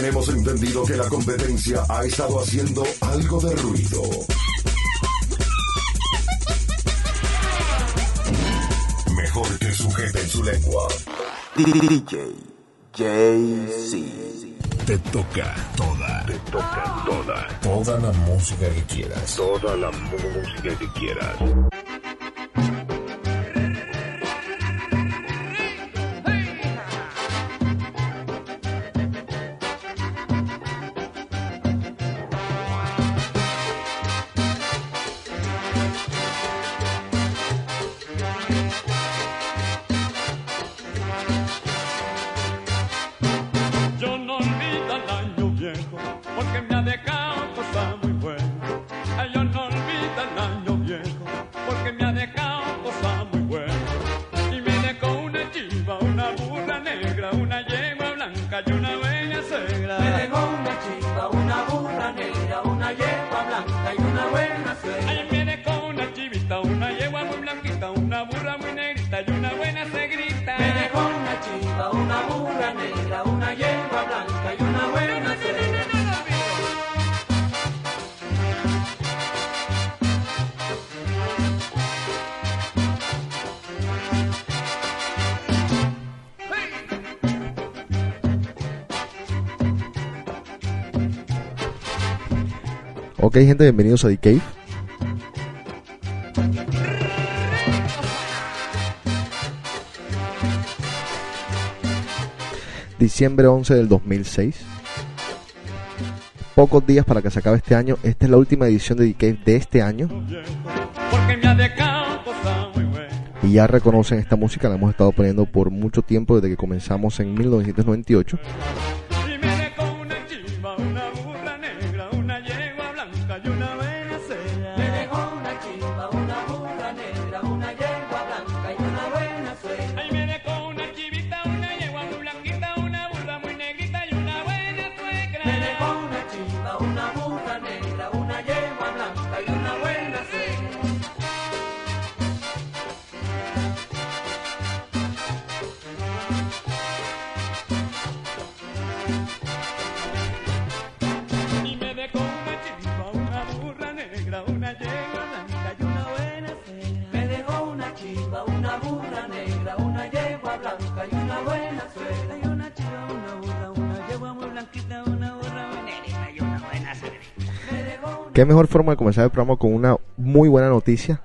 Tenemos entendido que la competencia ha estado haciendo algo de ruido. Mejor que sujeten su lengua. DJ JC. Te toca toda. Te toca toda. Toda la música que quieras. Toda la música que quieras. Ok, gente, bienvenidos a The Cave. Diciembre 11 del 2006. Pocos días para que se acabe este año. Esta es la última edición de The Cave de este año. Y ya reconocen esta música, la hemos estado poniendo por mucho tiempo desde que comenzamos en 1998. Qué mejor forma de comenzar el programa con una muy buena noticia.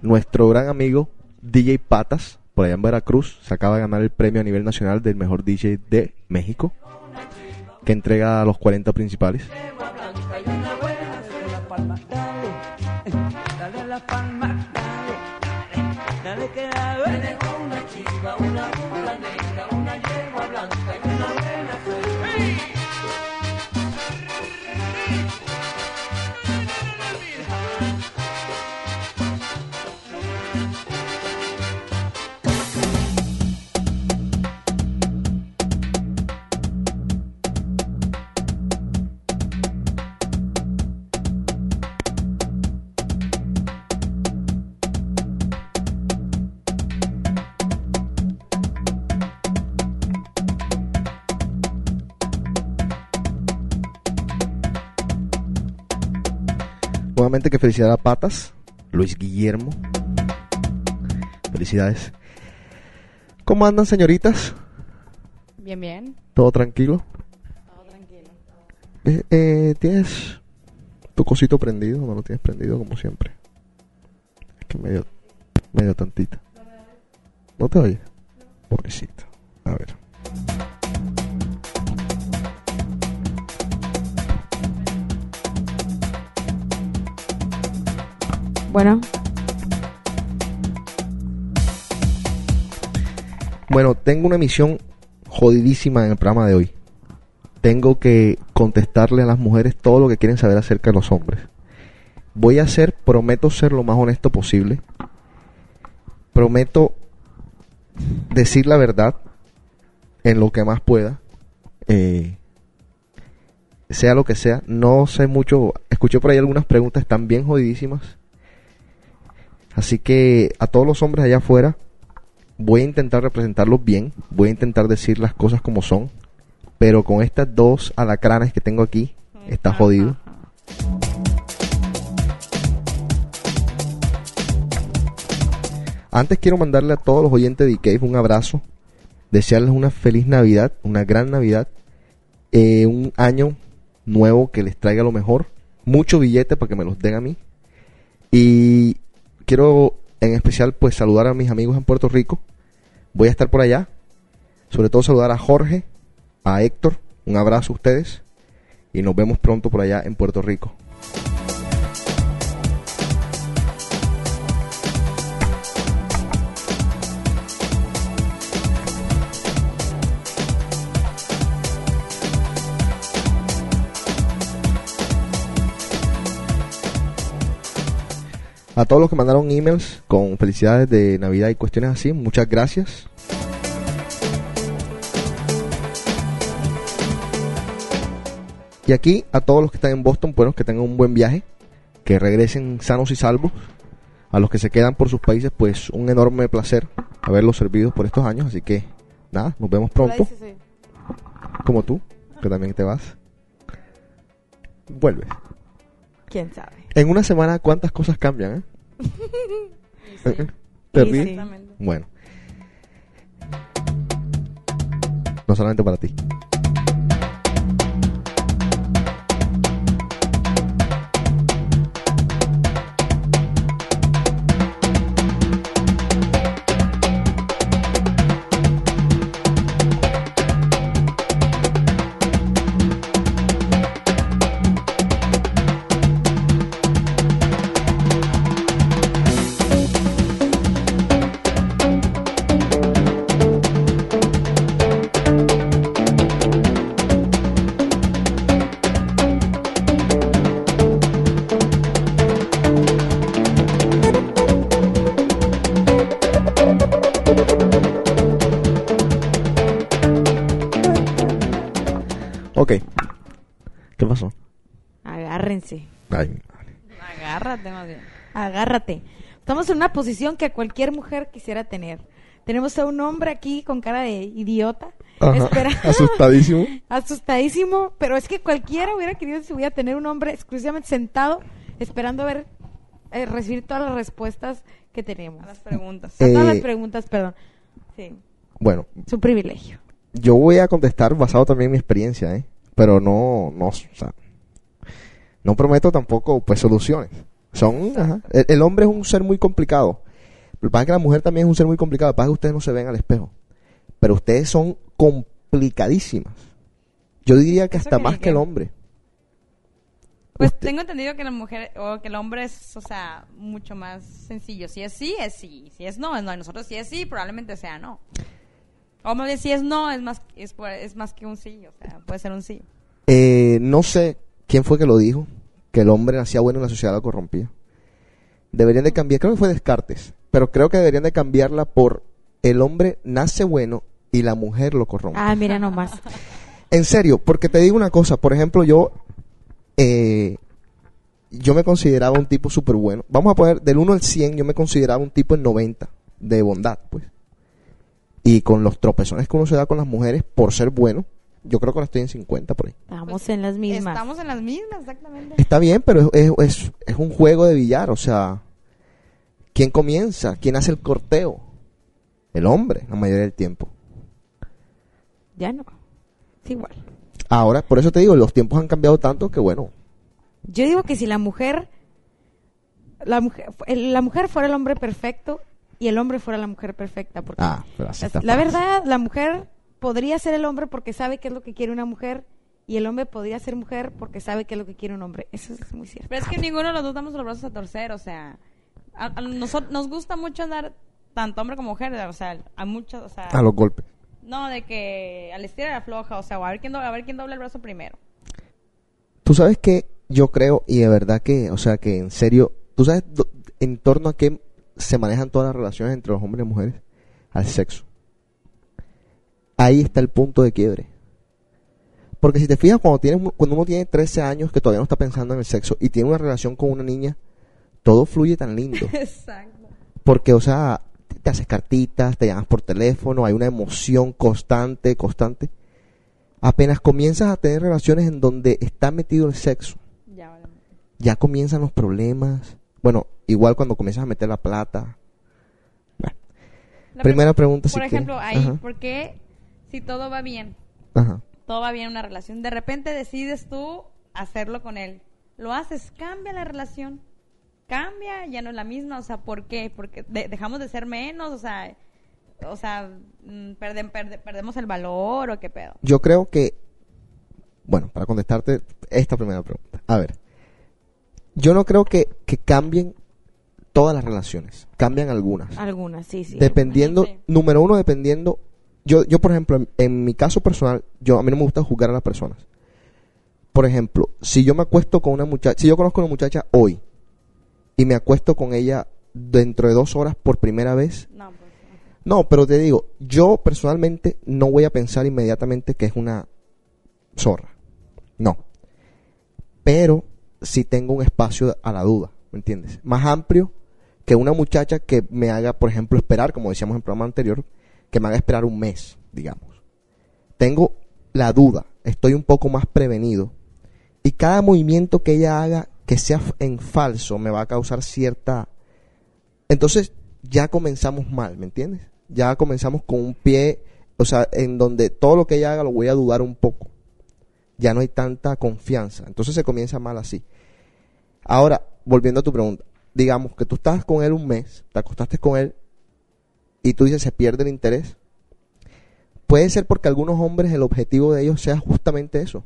Nuestro gran amigo DJ Patas, por allá en Veracruz, se acaba de ganar el premio a nivel nacional del mejor DJ de México, que entrega a los 40 principales. dale, dale, dale Nuevamente que felicidad a Patas, Luis Guillermo. Felicidades. ¿Cómo andan, señoritas? Bien, bien. ¿Todo tranquilo? Todo tranquilo. Eh, eh, ¿Tienes tu cosito prendido o no lo tienes prendido como siempre? Es que medio, medio tantita. ¿No te oye? Pobrecito. A ver. Bueno, Bueno, tengo una misión jodidísima en el programa de hoy. Tengo que contestarle a las mujeres todo lo que quieren saber acerca de los hombres. Voy a ser, prometo ser lo más honesto posible. Prometo decir la verdad en lo que más pueda. Eh, sea lo que sea. No sé mucho. Escuché por ahí algunas preguntas, bien jodidísimas. Así que a todos los hombres allá afuera, voy a intentar representarlos bien, voy a intentar decir las cosas como son, Pero con estas dos alacranes que tengo aquí, está jodido. Antes quiero mandarle a todos los oyentes de Cave un abrazo, desearles una feliz Navidad, una gran Navidad, eh, un año nuevo que les traiga lo mejor, mucho billete para que me los den a mí. Y quiero en especial pues saludar a mis amigos en Puerto Rico. Voy a estar por allá. Sobre todo saludar a Jorge, a Héctor, un abrazo a ustedes y nos vemos pronto por allá en Puerto Rico. A todos los que mandaron emails con felicidades de Navidad y cuestiones así, muchas gracias. Y aquí a todos los que están en Boston, bueno, que tengan un buen viaje, que regresen sanos y salvos. A los que se quedan por sus países, pues un enorme placer haberlos servido por estos años. Así que nada, nos vemos pronto. Como tú, que también te vas. Vuelves. ¿Quién sabe? En una semana, ¿cuántas cosas cambian? eh? ¿Te Sí, ríes? Exactamente. Bueno. No solamente para ti. Agárrate. Estamos en una posición que cualquier mujer quisiera tener. Tenemos a un hombre aquí con cara de idiota. Ajá, Espera. asustadísimo. Asustadísimo. Pero es que cualquiera hubiera querido si hubiera tener un hombre exclusivamente sentado esperando a ver, eh, recibir todas las respuestas que tenemos. A las preguntas. A todas Eh, las preguntas, perdón. Sí. Bueno, Su privilegio. yo voy a contestar basado también en mi experiencia, ¿eh? Pero no, no, o sea, no prometo tampoco, pues, soluciones. Son, ajá. El, el hombre es un ser muy complicado. Lo que pasa es que la mujer también es un ser muy complicado. Lo que pasa es que ustedes no se ven al espejo. Pero ustedes son complicadísimas. Yo diría que hasta que más que el hombre. Pues Usted- tengo entendido que la mujer o que el hombre es, o sea, mucho más sencillo. Si es sí, es sí. Si es no, es no. Y nosotros si es sí, probablemente sea no. O más bien si es no, es más, es, es más que un sí. O sea, puede ser un sí. Eh, no sé quién fue que lo dijo, que el hombre nacía bueno y la sociedad lo corrompía. Deberían de cambiar, creo que fue Descartes, pero creo que deberían de cambiarla por el hombre nace bueno y la mujer lo corrompe. Ah, mira nomás. En serio, porque te digo una cosa, por ejemplo, yo eh, yo me consideraba un tipo súper bueno. Vamos a poner del 1 al 100, yo me consideraba un tipo en 90 de bondad, pues. Y con los tropezones que uno se da con las mujeres por ser bueno, yo creo que ahora estoy en 50 por ahí. Estamos en las mismas. Estamos en las mismas, exactamente. Está bien, pero es, es, es- es un juego de billar, o sea, ¿quién comienza? ¿Quién hace el corteo? El hombre, la mayoría del tiempo. Ya no. Es igual. Ahora, por eso te digo, los tiempos han cambiado tanto que bueno, Yo digo que si la mujer, la mujer, la mujer fuera el hombre perfecto y el hombre fuera la mujer perfecta, porque ah, pero así la, está la verdad, la mujer podría ser el hombre porque sabe qué es lo que quiere una mujer y el hombre podría ser mujer porque sabe qué es lo que quiere un hombre. Eso es muy cierto. Pero es que ninguno de los dos damos los brazos a torcer, o sea, a, a nosotros nos gusta mucho andar tanto hombre como mujer, o sea, a muchos, o sea, a los golpes. no de que al estira y a la floja, o sea, o a ver quién a ver quién dobla el brazo primero. Tú sabes que yo creo, y de verdad que, o sea, que en serio, tú sabes en torno a qué se manejan todas las relaciones entre los hombres y mujeres, al sexo. Ahí está el punto de quiebre. Porque si te fijas, cuando, tienes, cuando uno tiene 13 años que todavía no está pensando en el sexo y tiene una relación con una niña, todo fluye tan lindo. Exacto. Porque, o sea, te haces cartitas, te llamas por teléfono, hay una emoción constante, constante. Apenas comienzas a tener relaciones en donde está metido el sexo, Ya, vale. ya comienzan los problemas. Bueno, igual cuando comienzas a meter la plata. Bueno, La Primera pre- pregunta, si Por ejemplo, quieres. ahí, Ajá. ¿por qué si todo va bien, ajá. todo va bien en una relación, de repente decides tú hacerlo con él? Lo haces, cambia la relación. Cambia, ya no es la misma, o sea, ¿por qué? Porque de- dejamos de ser menos, o sea, o sea, mm, perden- perde- perdemos el valor o qué pedo. Yo creo que, bueno, para contestarte esta primera pregunta. A ver, yo no creo que, que cambien todas las relaciones, cambian algunas. Algunas, sí, sí. dependiendo, Sí. número uno, dependiendo. Yo, yo por ejemplo, en, en mi caso personal, yo a mí no me gusta juzgar a las personas. Por ejemplo, si yo me acuesto con una muchacha, si yo conozco a una muchacha hoy y me acuesto con ella dentro de dos horas por primera vez, No, pues, no, pero te digo, yo personalmente no voy a pensar inmediatamente que es una zorra. No. Pero si tengo un espacio a la duda, ¿me entiendes? Más amplio que una muchacha que me haga, por ejemplo, esperar, como decíamos en el programa anterior, que me haga esperar un mes, digamos. Tengo la duda, estoy un poco más prevenido. Y cada movimiento que ella haga que sea en falso me va a causar cierta... Entonces ya comenzamos mal, ¿me entiendes? Ya comenzamos con un pie, o sea, en donde todo lo que ella haga lo voy a dudar un poco. Ya no hay tanta confianza. Entonces se comienza mal así. Ahora, volviendo a tu pregunta, digamos que tú estás con él un mes, te acostaste con él y tú dices se pierde el interés. Puede ser porque algunos hombres el objetivo de ellos sea justamente eso.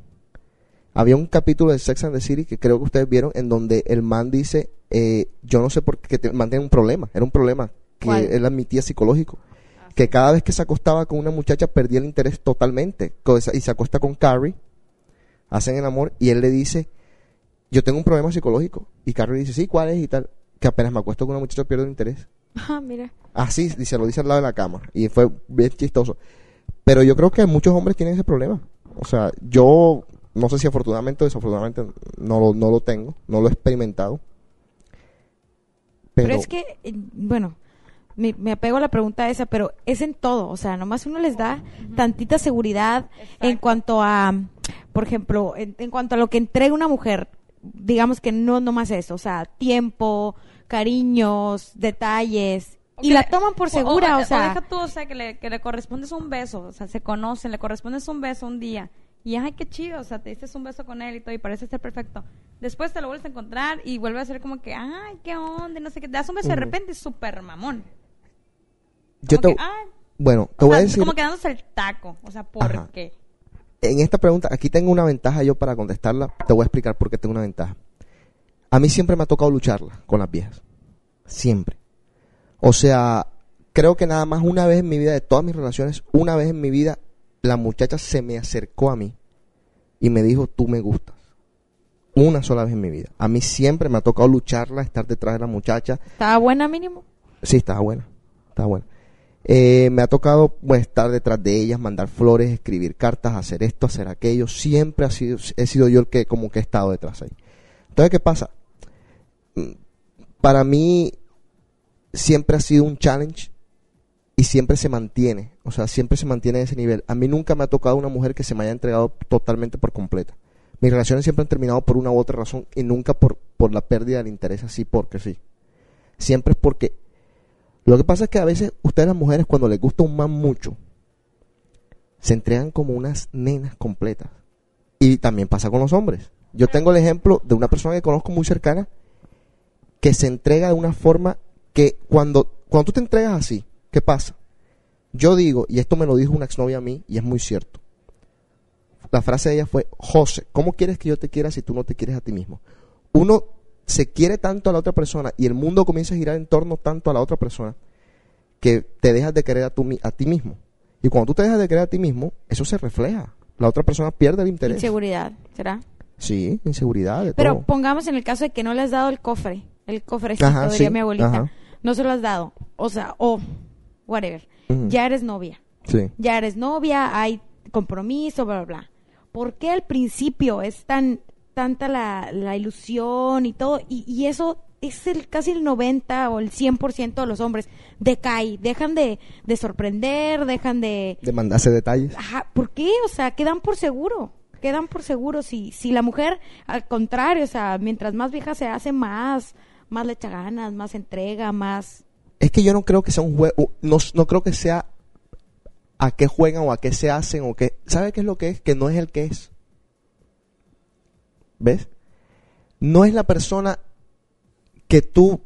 Había un capítulo de Sex and the City que creo que ustedes vieron en donde el man dice, eh, yo no sé por qué, que el man tiene un problema, era un problema que ¿Cuál? él admitía psicológico. Que cada vez que se acostaba con una muchacha perdía el interés totalmente. Y se acuesta con Carrie, hacen el amor y él le dice, yo tengo un problema psicológico. Y Carrie dice, sí, ¿cuál es? Y tal. Que apenas me acuesto con una muchacha pierdo el interés. Ah, mira. Así, dice, lo dice al lado de la cama. Y fue bien chistoso. Pero yo creo que muchos hombres tienen ese problema. O sea, yo no sé si afortunadamente o desafortunadamente no lo, no lo tengo, no lo he experimentado. Pero, Pero, es que, eh, bueno, me, me apego a la pregunta esa, pero es en todo. O sea, nomás uno les da tantita seguridad en cuanto a, por ejemplo, en, en cuanto a lo que entrega una mujer. Digamos que no nomás eso. O sea, tiempo, cariños, detalles. O Y la toman por segura, o, sea. deja tú, o sea, que le, que le correspondes un beso, o sea, se conocen, le correspondes un beso un día. Y ay, qué chido, o sea, te diste un beso con él y todo, y parece ser perfecto. Después te lo vuelves a encontrar y vuelve a ser como que, ay, qué onda, y no sé qué. Te das un beso de Ujú. repente, súper mamón. yo Como te, que, ay, bueno, te o voy a decir, como que dándose el taco, o sea, ¿por Ajá. qué? en esta pregunta, aquí tengo una ventaja yo para contestarla, te voy a explicar por qué tengo una ventaja. A mí siempre me ha tocado lucharla con las viejas. Siempre. O sea, creo que nada más una vez en mi vida, de todas mis relaciones, una vez en mi vida, la muchacha se me acercó a mí y me dijo, tú me gustas. Una sola vez en mi vida. A mí siempre me ha tocado lucharla, estar detrás de la muchacha. ¿Estaba buena mínimo? Sí, estaba buena. Estaba buena. Eh, me ha tocado bueno, estar detrás de ellas, mandar flores, escribir cartas, hacer esto, hacer aquello. Siempre ha sido, he sido yo el que como que he estado detrás ahí. Entonces, ¿qué pasa? Para mí siempre ha sido un challenge y siempre se mantiene. O sea, siempre se mantiene en ese nivel. A mí nunca me ha tocado una mujer que se me haya entregado totalmente por completa. Mis relaciones siempre han terminado por una u otra razón y nunca por, por la pérdida del interés así porque sí. Siempre es porque lo que pasa es que a veces ustedes las mujeres cuando les gusta un man mucho, se entregan como unas nenas completas. Y también pasa con los hombres. Yo tengo el ejemplo de una persona que conozco muy cercana que se entrega de una forma que cuando, cuando tú te entregas así, ¿qué pasa? Yo digo, y esto me lo dijo una exnovia a mí, y es muy cierto. La frase de ella fue, José, ¿cómo quieres que yo te quiera si tú no te quieres a ti mismo? Uno se quiere tanto a la otra persona y el mundo comienza a girar en torno tanto a la otra persona que te dejas de querer a, tu a ti mismo. Y cuando tú te dejas de querer a ti mismo, eso se refleja. La otra persona pierde el interés. Inseguridad, ¿será? Sí, inseguridad, de Pero todo. pongamos en el caso de que no le has dado el cofre, el cofrecito, Ajá, diría sí, mi abuelita. ajá. No se lo has dado. O sea, o whatever. Ujú. Ya eres novia. Sí. Ya eres novia, hay compromiso, bla, bla, bla. ¿Por qué al principio es tan, tanta la, la ilusión y todo, y, y eso es el casi el 90 o el 100% de los hombres decae, dejan de, de sorprender, dejan de... De mandarse detalles. Ajá, ¿por qué? O sea, quedan por seguro. Quedan por seguro. Si, si la mujer, al contrario, o sea, mientras más vieja se hace, más, más le echa ganas, más entrega, más. Es que yo no creo que sea un juego, no, no creo que sea a qué juegan o a qué se hacen o qué. ¿Sabe qué es lo que es? Que no es el que es. ¿Ves? No es la persona que tú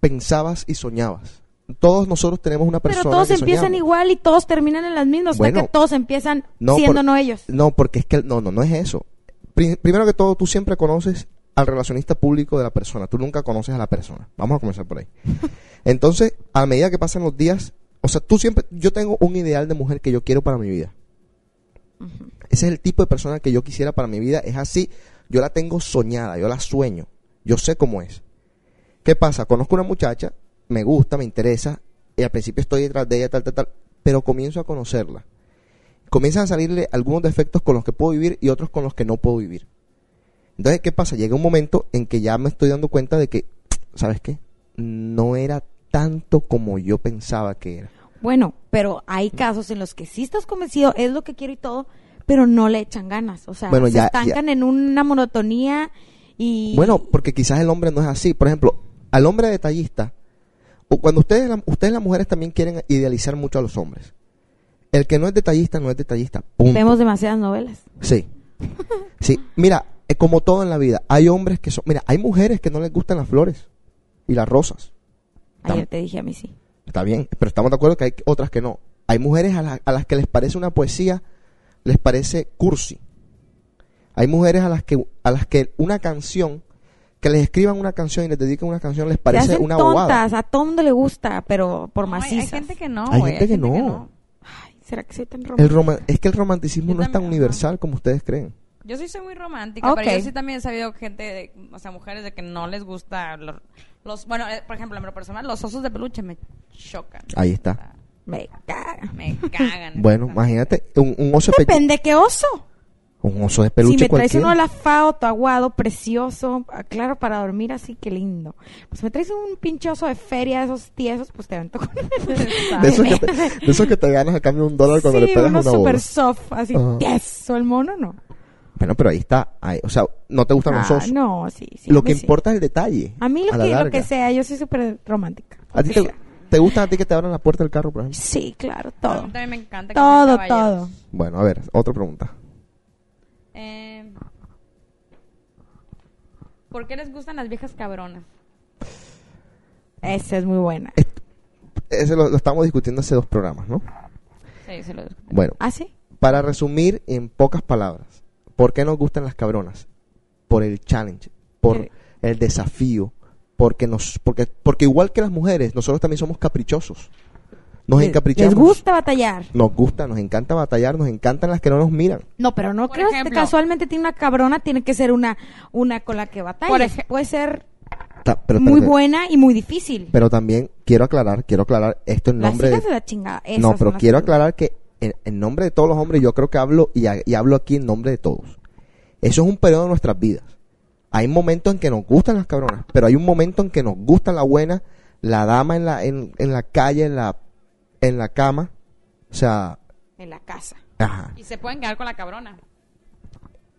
pensabas y soñabas. Todos nosotros tenemos una persona Pero todos que empiezan soñamos. igual y todos terminan en las mismas. Bueno, hasta que todos empiezan no, siendo por- no ellos. No, porque es que no, no, no es eso. Pri- primero que todo, tú siempre conoces al relacionista público de la persona. Tú nunca conoces a la persona. Vamos a comenzar por ahí. Entonces, a medida que pasan los días, o sea, tú siempre, yo tengo un ideal de mujer que yo quiero para mi vida. Ese es el tipo de persona que yo quisiera para mi vida. Es así. Yo la tengo soñada, yo la sueño. Yo sé cómo es. ¿Qué pasa? Conozco una muchacha, me gusta, me interesa, y al principio estoy detrás de ella, tal, tal, tal, pero comienzo a conocerla. Comienzan a salirle algunos defectos con los que puedo vivir y otros con los que no puedo vivir. Entonces, ¿qué pasa? Llega un momento en que ya me estoy dando cuenta de que, ¿sabes qué? No era tanto como yo pensaba que era. Bueno, pero hay casos en los que sí estás convencido, es lo que quiero y todo, pero no le echan ganas. O sea, Bueno, se ya- estancan en una monotonía y... Bueno, porque quizás el hombre no es así. Por ejemplo, al hombre detallista, cuando ustedes, la- ustedes las mujeres también quieren idealizar mucho a los hombres. El que no es detallista no es detallista. Punto. Vemos demasiadas novelas. Sí. Sí. Mira, es como todo en la vida. Hay hombres que son. Mira, hay mujeres que no les gustan las flores y las rosas. Ayer te dije a mí sí. Está bien, pero estamos de acuerdo que hay otras que no. Hay mujeres a, la- a las que les parece una poesía, les parece cursi. Hay mujeres a las que a las que una canción, que les escriban una canción y les dediquen una canción les Se parece hacen una tontas, bobada. a todo mundo le gusta, pero por No, hay, hay macizas. gente que no, Hay güey, gente que no. Ay, ¿será que soy tan romántica? es que el romanticismo Yo no es tan universal como ustedes creen. Yo sí soy muy romántica, pero yo sí también he sabido gente, de- o sea, mujeres de que no les gusta los, los- bueno, eh, por ejemplo, en lo personal, los osos de peluche me chocan. Ahí O está. sea, Me caga. me cagan. Bueno, imagínate un, un oso de pe- Depende qué oso. un oso de peluche si me traes cualquiera. uno alafado, aguado, precioso, ah, claro, para dormir así, qué lindo. Pues me traes un pinche oso de feria, esos tiesos, pues te avento con de, esos que te, de esos que te ganas a cambio de un dólar cuando sí, le pegas uno una super soft, así tieso, el mono no. Bueno, pero ahí está. ahí- o sea, no te gustan los Ah, osos. no, sí, sí. lo a que mí sí. importa es el detalle. A mí lo, a la que, lo larga. que sea, yo soy súper romántica. ¿A ti te, gusta a ti que te abran la puerta del carro, por ejemplo? Sí, claro, a todo. mí también me encanta. que Todo, todo. Bueno, a ver, otra pregunta. Eh, ¿Por qué les gustan las viejas cabronas? Esa es muy buena. Ese lo, lo estamos discutiendo hace dos programas, ¿no? Sí, se lo Bueno, ¿Ah, sí? para resumir en pocas palabras, ¿por qué nos gustan las cabronas? Por el challenge, por el desafío, porque nos, porque, porque igual que las mujeres, nosotros también somos caprichosos. Nos encaprichamos. Les gusta batallar. Nos gusta, nos encanta batallar, nos encantan las que no nos miran. No, pero no creo que casualmente tiene una cabrona, tiene que ser una, una con la que batalla. Puede ser Ta- pero, muy buena y muy difícil. pero también quiero aclarar, quiero aclarar esto en Las nombre hijas de de la chingada. esas No, pero las quiero aclarar que en, en nombre de todos los hombres, yo creo que hablo y, hablo aquí en nombre de todos. Eso es un periodo de nuestras vidas. Hay momentos en que nos gustan las cabronas, pero hay un momento en que nos gusta la buena, la dama en la, en, en la calle, en la, en la cama. O sea, En la casa. ajá. Y se pueden quedar con la cabrona.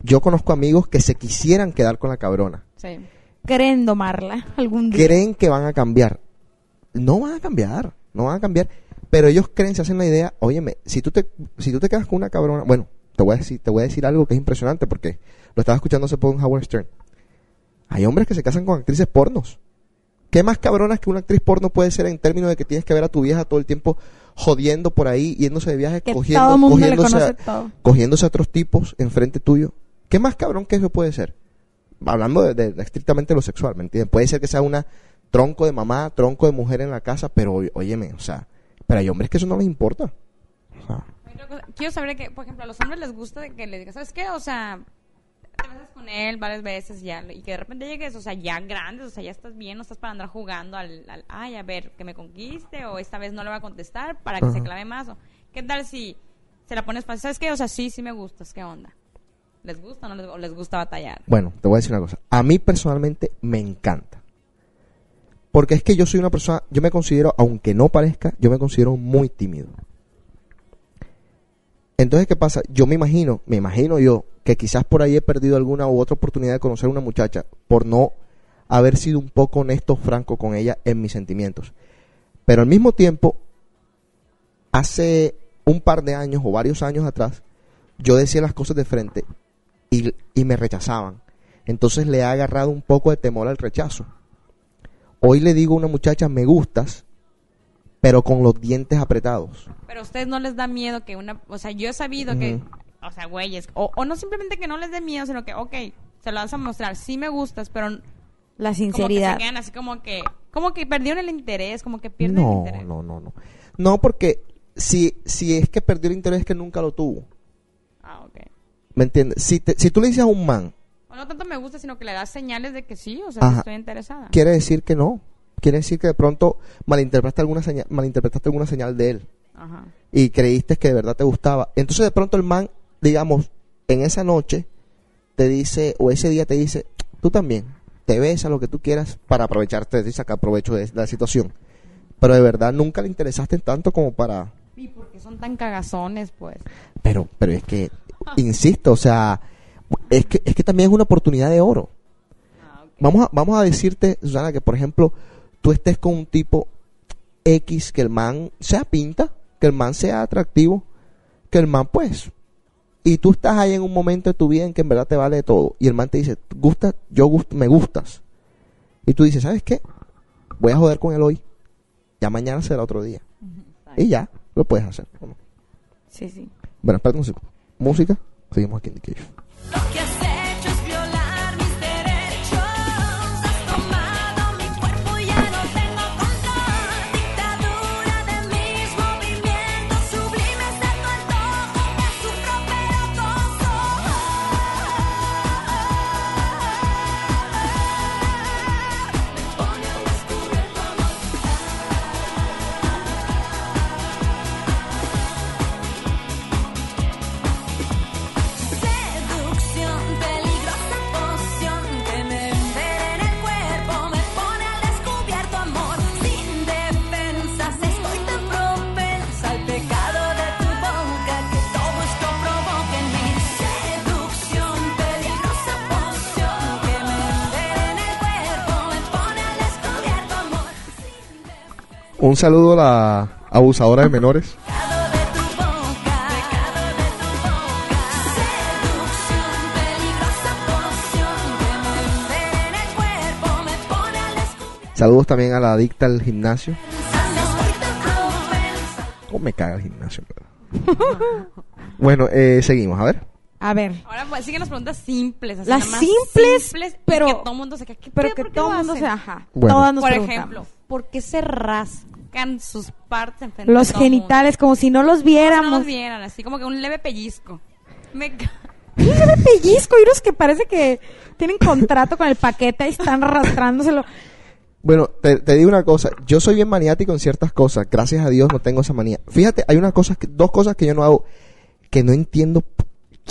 yo conozco amigos que se quisieran quedar con la cabrona. Sí. Creen domarla algún día. Creen que van a cambiar. No van a cambiar, no van a cambiar. Pero ellos creen, se hacen la idea, óyeme, si tú te, si tú te quedas con una cabrona, bueno, te voy a decir, te voy a decir algo que es impresionante porque lo estaba escuchando hace poco en Howard Stern. Hay hombres que se casan con actrices pornos. ¿Qué más cabronas que una actriz porno puede ser en términos de que tienes que ver a tu vieja todo el tiempo jodiendo por ahí, yéndose de viaje, Que cogiendo, todo mundo le cogiéndose, conoce a, todo. cogiéndose a otros tipos enfrente tuyo? ¿Qué más cabrón que eso puede ser? Hablando de, de- de estrictamente lo sexual, ¿me entiendes? Puede ser que sea una tronco de mamá, tronco de mujer en la casa, pero óyeme, o sea, pero hay hombres que eso no les importa. O sea, Quiero saber que, por ejemplo, a los hombres les gusta que le digas, ¿sabes qué? O sea, te besas con él varias veces ya, y que de repente llegues, o sea, ya grandes, o sea, ya estás bien, no estás para andar jugando al, al ay, a ver, que me conquiste, o esta vez no le va a contestar para que se clave más, o qué tal si se la pones fácil, ¿sabes qué? O sea, sí, sí me gustas, ¿qué onda? ¿Les gusta o no les, o les gusta batallar? Bueno, te voy a decir una cosa. A mí personalmente me encanta. Porque es que yo soy una persona, yo me considero, aunque no parezca, yo me considero muy tímido. Entonces, ¿qué pasa? Yo me imagino, me imagino yo, que quizás por ahí he perdido alguna u otra oportunidad de conocer a una muchacha por no haber sido un poco honesto, franco con ella en mis sentimientos. Pero al mismo tiempo, hace un par de años o varios años atrás, yo decía las cosas de frente y, y me rechazaban. Entonces le ha agarrado un poco de temor al rechazo. Hoy le digo a una muchacha, me gustas, pero con los dientes apretados. Pero a ustedes no les da miedo que una... O sea, yo he sabido que... O sea, güeyes... O, o no simplemente que no les dé miedo, sino que, ok, se lo vas a mostrar. Sí me gustas, pero La como que sinceridad. se quedan así como que... Como que perdieron el interés, como que pierden el No, interés. no, no, no. No, porque si, si es que perdió el interés es que nunca lo tuvo. Ah, ok. ¿Me entiendes? Si, te- si tú le dices a un man, O no tanto me gusta, sino que le das señales de que sí, o sea, que estoy interesada. quiere decir que no. Quiere decir que de pronto malinterpretaste alguna señal, malinterpretaste alguna señal de él. Ajá. y creíste que de verdad te gustaba. Entonces de pronto el man, digamos, en esa noche te dice, o ese día te dice, tú también, te besa lo que tú quieras para aprovecharte y sacar provecho de la situación. Pero de verdad nunca le interesaste tanto como para... ¿Y por qué son tan cagazones, pues? Pero, pero es que, insisto, o sea, es que, es que también es una oportunidad de oro. Ah. Vamos a, vamos a decirte, Susana, que por ejemplo, tú estés con un tipo X, que el man sea pinta, que el man sea atractivo, que el man pues, y tú estás ahí en un momento de tu vida en que en verdad te vale de todo, y el man te dice, gusta, yo gust- me gustas, y tú dices, ¿sabes qué? Voy a joder con él hoy, ya mañana será otro día, y ya, lo puedes hacer. ¿o no? Sí, sí. Bueno, espérate un segundo. Música, seguimos aquí en The Cave. Lo que has Un saludo a la abusadora de menores. Saludos también a la adicta al gimnasio. ¿Cómo me caga el gimnasio? bueno, eh, seguimos, a ver. A ver. Ahora pues, siguen las preguntas simples. Así, Las nada más simples, y pero- que todo el mundo se queda, ¿qué Pero pedo? que ¿Por qué todo el mundo se ajá. Bueno. Todas nos Por ejemplo, ¿por qué se rascan sus partes enfrente Los de todo el mundo? genitales, como si no los Como si no viéramos. los vieran, así como que un leve pellizco. Me Mira el pellizco, hay unos que parece que tienen contrato con el paquete y están arrastrándoselo. Bueno, te, te digo una cosa, yo soy bien maniático en ciertas cosas, gracias a Dios no tengo esa manía. Fíjate, hay una cosa que, dos cosas que yo no hago, que no entiendo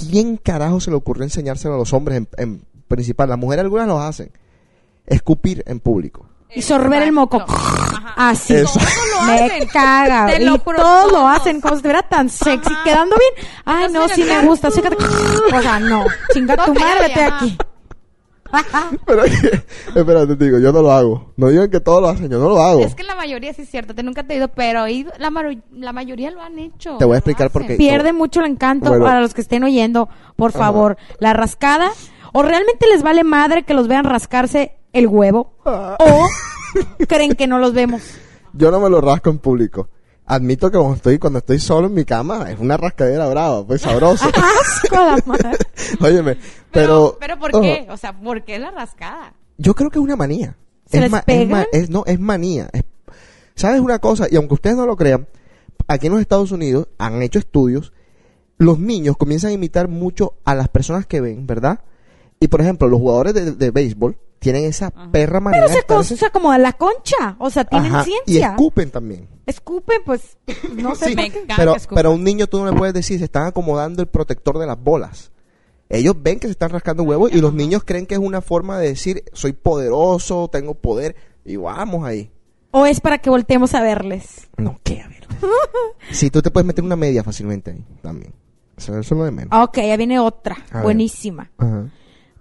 quién carajo se le ocurrió enseñárselo a los hombres en, en principal. Las mujeres algunas lo hacen. Escupir en público. Y sorber el moco. Así. Lo Me hacen. caga. Te y lo juro, todos lo hacen como si estuviera tan sexy, Ajá. quedando bien. Ay, no, sí mira, me gusta. O sea, no. Chinga tu madre, vete ajá. aquí. Pero, espérate, te digo, yo no lo hago. No digan que todos lo hacen, yo no lo hago. Es que la mayoría sí es cierto, te nunca te he ido, pero he ido- la, mayoría lo han hecho. Te voy a explicar por qué. Pierde mucho el encanto Bueno. para los que estén oyendo. Por favor, la rascada. O realmente les vale madre que los vean rascarse el huevo. Ah. O creen que no los vemos. Yo no me lo rasco en público. Admito que cuando estoy, cuando estoy solo en mi cama, es una rascadera brava, pues sabroso. Asco la madre. Óyeme, Pero, pero... pero ¿por qué? O sea, ¿por qué la rascada? Yo creo que es una manía. ¿Se es les ma- es pegan? ma- es- no, es manía. Es- ¿Sabes una cosa? Y aunque ustedes no lo crean, aquí en los Estados Unidos han hecho estudios, los niños comienzan a imitar mucho a las personas que ven, ¿verdad? Y por ejemplo, los jugadores de, de béisbol tienen esa perra manía Pero se como de la concha. O sea, tienen Ajá, y ciencia. escupen también. Escupen, pues, no sé Sí, Me encanta pero, a un niño tú no le puedes decir, se están acomodando el protector de las bolas. Ellos ven que se están rascando huevos y los niños creen que es una forma de decir, soy poderoso, tengo poder, y vamos ahí. ¿O es para que volteemos a verles? No, ¿qué? A ver. sí, tú te puedes meter una media fácilmente ahí también. Eso, es lo de menos. Ok, ya viene otra. A ver. Buenísima. Ajá.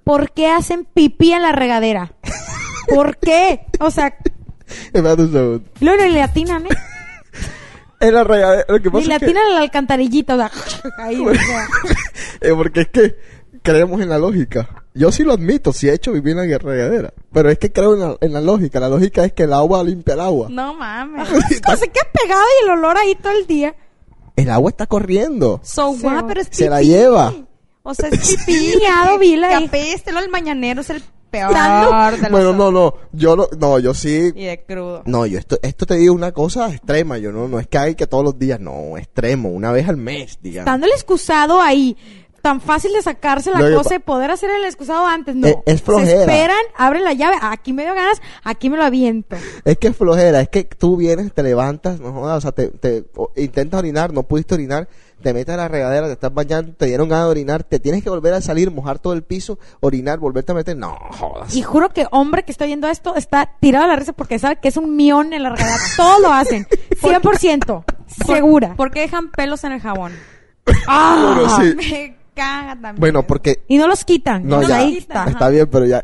¿Por qué hacen pipí en la regadera? ¿Por qué? O sea, Espérate un segundo. luego le atinan, ¿eh? En la regadera, lo que Y pasa es que, atinan al alcantarillito. o sea, ahí, o sea. eh, porque es que creemos en la lógica. Yo sí lo admito, sí he hecho vivir en la regadera. Pero es que creo en la, en la lógica. La lógica es que el agua limpia el agua. No mames. Asco, se queda pegado y el olor ahí todo el día. El agua está corriendo. So Se pero es pipí. Se la lleva. O sea, es pipí. Vila Que ahí. apeste, lo del mañanero es el peor de los Bueno, no, no. Yo no, no, yo sí. Y de crudo. No, yo esto, esto te digo una cosa extrema. Yo no, no es que hay que todos los días, no, extremo, una vez al mes, digamos. Estando el excusado ahí, tan fácil de sacarse la Lo que cosa pa- y poder hacer el excusado antes, no. Eh, es flojera. Se esperan, abren la llave, aquí me dio ganas, aquí me lo aviento. Es que es flojera, es que tú vienes, te levantas, no jodas, o sea, te, te- o- intentas orinar, no pudiste orinar, te metes a la regadera, te estás bañando, te dieron ganas de orinar, te tienes que volver a salir, mojar todo el piso, orinar, volverte a meter, no jodas. Y juro que hombre que está viendo esto está tirado a la risa porque sabe que es un mión en la regadera. Todos lo hacen. 100%. Segura. ¿Por qué dejan pelos en el jabón? ¡Ah! Bueno, sí. Me caga también. Bueno, porque Y no los quitan. no, Entonces ya, ahí está. está bien, pero ya,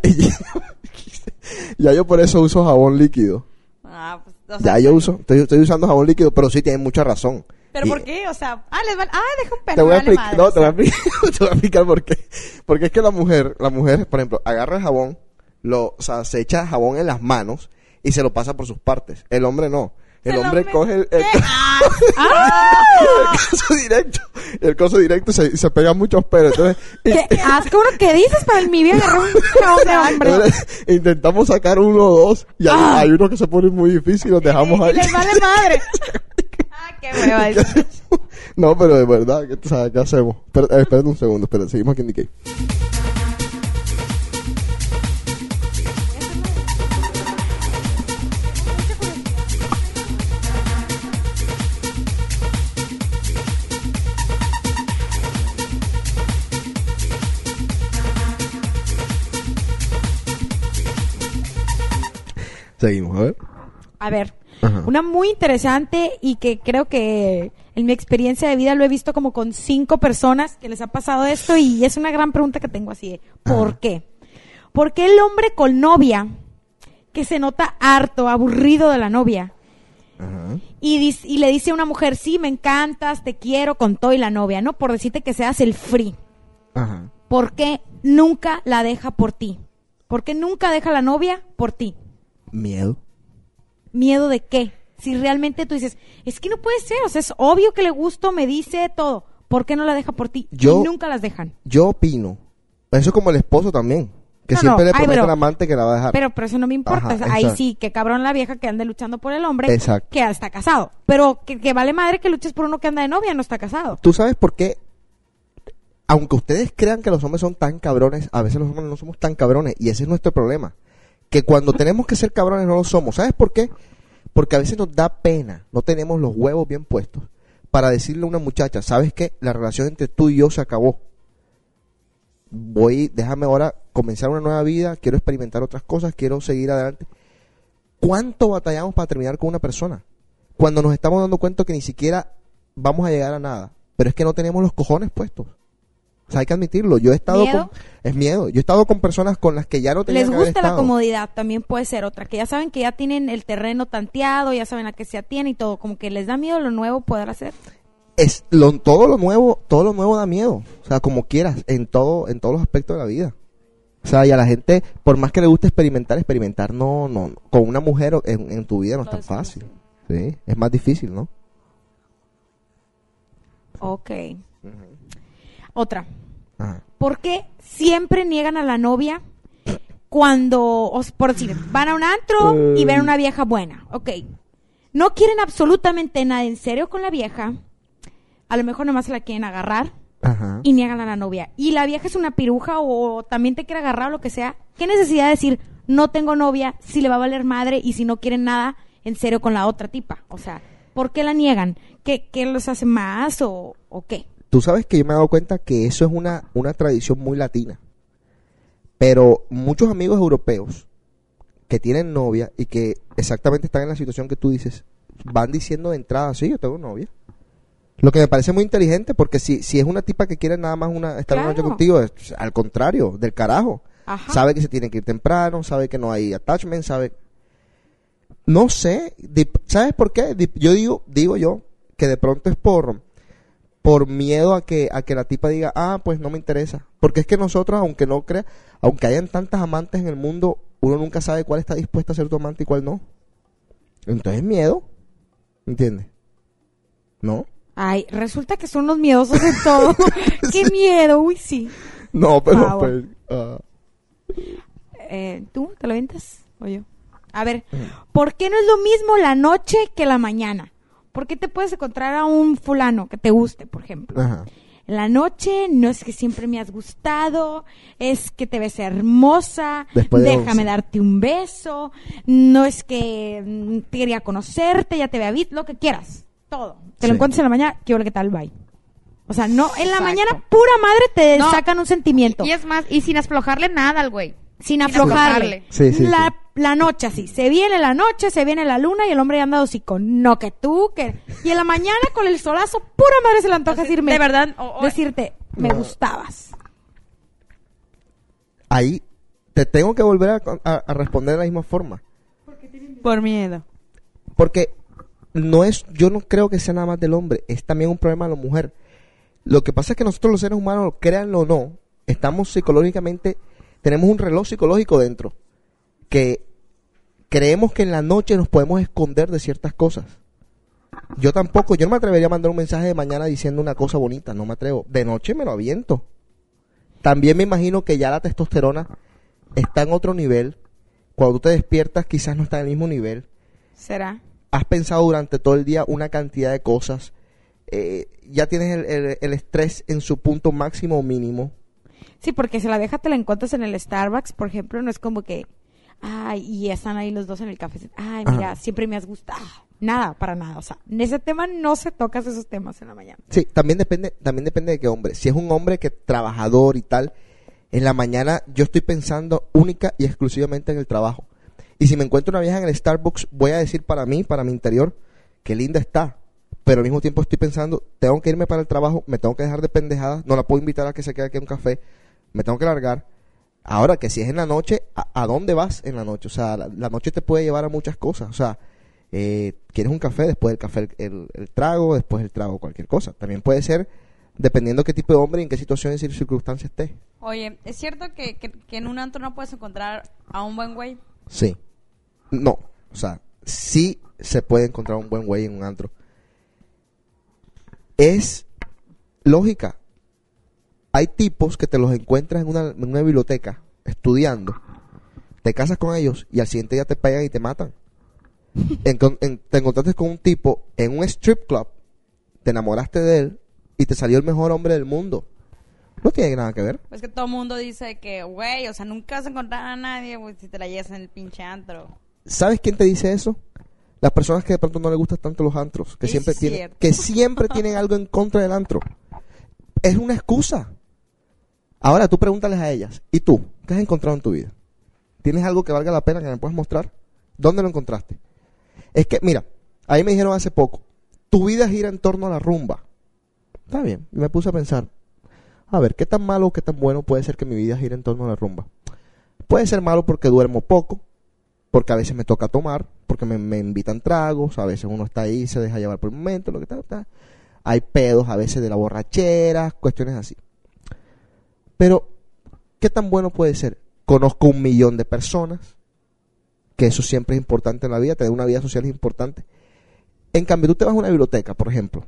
ya yo por eso uso jabón líquido. Ah, pues, o sea, Ya yo uso, estoy, estoy usando jabón líquido, pero sí tienen mucha razón. ¿Pero Y- por qué? O sea, ah, les van, ah, deja un pelo. Te voy a explicar, no, te voy a te voy a explicar por qué. Porque es que la mujer, la mujer, por ejemplo, agarra el jabón, lo, o sea, se echa jabón en las manos y se lo pasa por sus partes. El hombre no. El lo hombre me- coge el, el, ¿Qué? Ah, el coso directo, el coso directo se, se pega muchos pelos. Entonces, ¿Qué asco que dices, pero en mi vida hombre. entonces, intentamos sacar uno o dos y hay, Ah. hay uno que se pone muy difícil y los dejamos ahí. les vale madre. No, pero de verdad, ¿qué, sabes, ¿qué hacemos? Espera, eh, espérate un segundo, espera, seguimos aquí en Nikkei. Seguimos, a ver. A ver, Ajá. una muy interesante y que creo que en mi experiencia de vida lo he visto como con cinco personas que les ha pasado esto y es una gran pregunta que tengo así de, ¿por qué? ¿Por qué el hombre con novia que se nota harto, aburrido de la novia Ajá. y, dis- y le dice a una mujer, sí, me encantas, te quiero con todo y la novia, ¿no? Por decirte que seas el free. Ajá. ¿Por qué nunca la deja por ti? ¿Por qué nunca deja la novia por ti? Miedo. ¿Miedo de qué? Si realmente tú dices, es que no puede ser, o sea, es obvio que le gusto, me dice todo. ¿Por qué no la deja por ti? Yo- Y nunca las dejan. Yo opino. Eso es como el esposo también. Que No, siempre no, le ay, promete pero- al amante que la va a dejar. Pero, pero eso no me importa. Ajá, ahí sí, que cabrón la vieja que ande luchando por el hombre Exacto. que está casado. Pero que, que vale madre que luches por uno que anda de novia, no está casado. ¿Tú sabes por qué? Aunque ustedes crean que los hombres son tan cabrones, a veces los hombres no somos tan cabrones. Y ese es nuestro problema. Que cuando tenemos que ser cabrones no lo somos. ¿Sabes por qué? Porque a veces nos da pena. No tenemos los huevos bien puestos. Para decirle a una muchacha, ¿sabes qué? La relación entre tú y yo se acabó. Voy, déjame ahora comenzar una nueva vida. Quiero experimentar otras cosas. Quiero seguir adelante. ¿Cuánto batallamos para terminar con una persona? Cuando nos estamos dando cuenta que ni siquiera vamos a llegar a nada. Pero es que no tenemos los cojones puestos. O sea, hay que admitirlo. Yo he estado ¿Miedo? con... Es miedo. Yo he estado con personas con las que ya no tenían Les que haber gusta la estado. comodidad, también puede ser otra. Que ya saben que ya tienen el terreno tanteado, ya saben a qué se atiene y todo. Como que les da miedo lo nuevo poder hacer. Es lo, todo lo nuevo, todo lo nuevo da miedo. O sea, como quieras, en todo, en todos los aspectos de la vida. O sea, y a la gente, por más que le guste experimentar, experimentar no, no, no. con una mujer en, en tu vida no es tan fácil. Sí, es más difícil, ¿no? Ok. Otra. Ajá. ¿Por qué siempre niegan a la novia cuando, os- por decir, van a un antro y ven una vieja buena? Ok. No quieren absolutamente nada en serio con la vieja. A lo mejor nomás se la quieren agarrar Ajá. y niegan a la novia. Y la vieja es una piruja o también te quiere agarrar o lo que sea. ¿Qué necesidad de decir, no tengo novia, si le va a valer madre y si no quieren nada en serio con la otra tipa? O sea, ¿por qué la niegan? ¿Qué, qué los hace más o, o qué? Tú sabes que yo me he dado cuenta que eso es una, una tradición muy latina. Pero muchos amigos europeos que tienen novia y que exactamente están en la situación que tú dices, van diciendo de entrada, sí, yo tengo novia. Lo que me parece muy inteligente, porque si, si es una tipa que quiere nada más una, estar una noche Claro. contigo, es al contrario, del carajo. Ajá. Sabe que se tiene que ir temprano, sabe que no hay attachment, sabe... No sé, ¿sabes por qué? Yo digo, digo yo, que de pronto es por, por miedo a que, a que la tipa diga, ah, pues no me interesa. Porque es que nosotros, aunque no crea, aunque hayan tantas amantes en el mundo, uno nunca sabe cuál está dispuesta a ser tu amante y cuál no. Entonces miedo, ¿entiendes? ¿No? Ay, resulta que son los miedosos de todo. Qué miedo, uy, sí. No, pero Ah, pues... ah, Eh, ¿Tú te lo ventas o yo? A ver, ¿por qué no es lo mismo la noche que la mañana? ¿Por qué te puedes encontrar a un fulano que te guste, por ejemplo? ajá. En la noche no es que siempre me has gustado, es que te ves hermosa, Después de déjame 11. darte un beso, no es que mm, quería conocerte, ya te visto, lo que quieras, todo. Te lo encuentras en la mañana, ¿qué hora qué tal? Bye. O sea, no, en la Exacto. mañana pura madre te No. sacan un sentimiento. Y es más, y sin aflojarle nada al güey. sin sin aflojarle. aflojarle. Sí, sí, la, sí. La noche así, se viene la noche, se viene la luna y el hombre ya anda con no que tú, que... Y en la mañana con el solazo, pura madre se le antoja decirme... De verdad, o- o- Decirte, me No. gustabas. Ahí te tengo que volver a, a- a responder de la misma forma. Por miedo. Porque no es, yo no creo que sea nada más del hombre, es también un problema de la mujer. Lo que pasa es que nosotros los seres humanos, créanlo o no, estamos psicológicamente, tenemos un reloj psicológico dentro, que creemos que en la noche nos podemos esconder de ciertas cosas. Yo tampoco, yo no me atrevería a mandar un mensaje de mañana diciendo una cosa bonita, no me atrevo. De noche me lo aviento. También me imagino que ya la testosterona está en otro nivel. Cuando tú te despiertas quizás no está en el mismo nivel ¿Será? has pensado durante todo el día una cantidad de cosas, eh, ya tienes el, el- el estrés en su punto máximo o mínimo. Sí, porque si la vieja te la encuentras en el Starbucks, por ejemplo, no es como que... Ay, y están ahí los dos en el café. Ay, mira, Ajá. siempre me has gustado. Nada, para nada. O sea, en ese tema no se tocas esos temas en la mañana. Sí, también depende, también depende de qué hombre. Si es un hombre que trabajador y tal, en la mañana yo estoy pensando única y exclusivamente en el trabajo. Y si me encuentro una vieja en el Starbucks, voy a decir para mí, para mi interior, qué linda está. Pero al mismo tiempo estoy pensando, tengo que irme para el trabajo, me tengo que dejar de pendejadas, no la puedo invitar a que se quede aquí a un café, me tengo que largar. Ahora que si es en la noche, ¿a, a dónde vas en la noche? O sea, la, la noche te puede llevar a muchas cosas. O sea, eh, quieres un café, después del café el, el- el trago, después el trago cualquier cosa. También puede ser dependiendo qué tipo de hombre y en qué situación y circunstancia esté. Oye, ¿es cierto que, que, que en un antro no puedes encontrar a un buen güey? Sí. No. O sea, sí se puede encontrar un buen güey en un antro. Es lógica. Hay tipos que te los encuentras en una, en una biblioteca estudiando. Te casas con ellos y al siguiente día te pegan y te matan. En- te encontraste con un tipo en un strip club, te enamoraste de él y te salió el mejor hombre del mundo. No tiene nada que ver. Pues que todo el mundo dice que, güey, o sea, nunca vas a encontrar a nadie, si te la llevas en el pinche antro. ¿Sabes quién te dice eso? Las personas que de pronto no les gustan tanto los antros, que Es siempre tienen, que siempre tienen algo en contra del antro. Es una excusa. Ahora tú pregúntales a ellas, ¿y tú? ¿Qué has encontrado en tu vida? ¿Tienes algo que valga la pena que me puedas mostrar? ¿Dónde lo encontraste? Es que, mira, ahí me dijeron hace poco, tu vida gira en torno a la rumba. Está bien, y me puse a pensar, a ver, ¿qué tan malo o qué tan bueno puede ser que mi vida gire en torno a la rumba? Puede ser malo porque duermo poco, porque a veces me toca tomar, porque me, me invitan tragos, a veces uno está ahí y se deja llevar por el momento, lo que tal, tal. Hay pedos a veces de la borrachera, cuestiones así. Pero, ¿qué tan bueno puede ser? Conozco un millón de personas, que eso siempre es importante en la vida, tener una vida social importante. En cambio, tú te vas a una biblioteca, por ejemplo.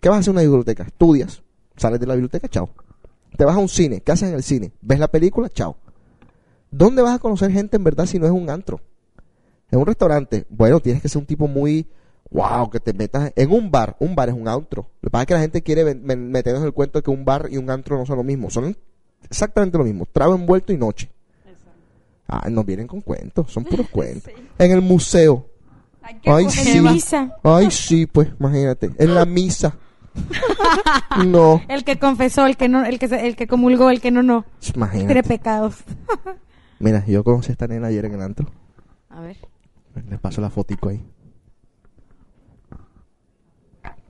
¿Qué vas a hacer en una biblioteca? Estudias, sales de la biblioteca, chao. Te vas a un cine, ¿qué haces en el cine? ¿Ves la película? Chao. ¿Dónde vas a conocer gente en verdad si no es un antro? En un restaurante, bueno, tienes que ser un tipo muy wow, que te metas en un bar. Un bar es un antro. Lo que pasa es que la gente quiere meternos el cuento de que un bar y un antro no son lo mismo. Son exactamente lo mismo. Trago envuelto y noche. Ah, nos vienen con cuentos, son puros cuentos. En el museo. Ay, qué Ay, hueva. sí. Misa. Ay, sí, pues, imagínate. En la misa. No. El que confesó, el que no, el que se- el que comulgó, el que no no. Imagínate. pecados. Mira, yo conocí a esta nena ayer en el antro. A ver. Les paso la fotico ahí.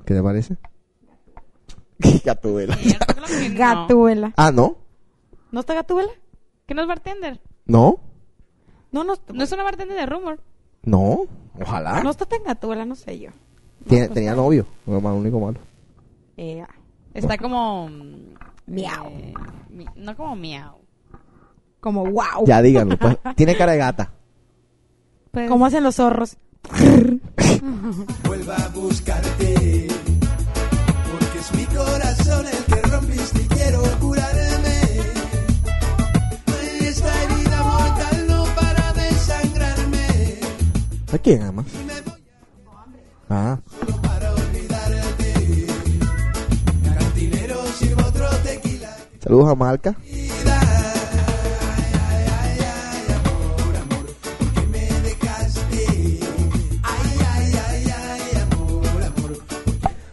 ¿Qué te parece? No. Gatuela. Ah, ¿no? ¿No está Gatuela? ¿Que no es bartender? ¿No? No, no, No es una bartender de rumor. No. Ojalá. no está tan Gatuela, no sé yo. Tiene- pues tenía no. novio. Lo más único malo. Eh, Está como... mm, Miau. eh, mi- no como miau. como wow. Ya díganlo. Pues. Tiene cara de gata. Pues, ¿Cómo hacen los zorros? Vuelva a buscarte, porque es mi corazón el que rompiste y quiero curarme. ¿A quién amas? Ah. Saludos a Malca.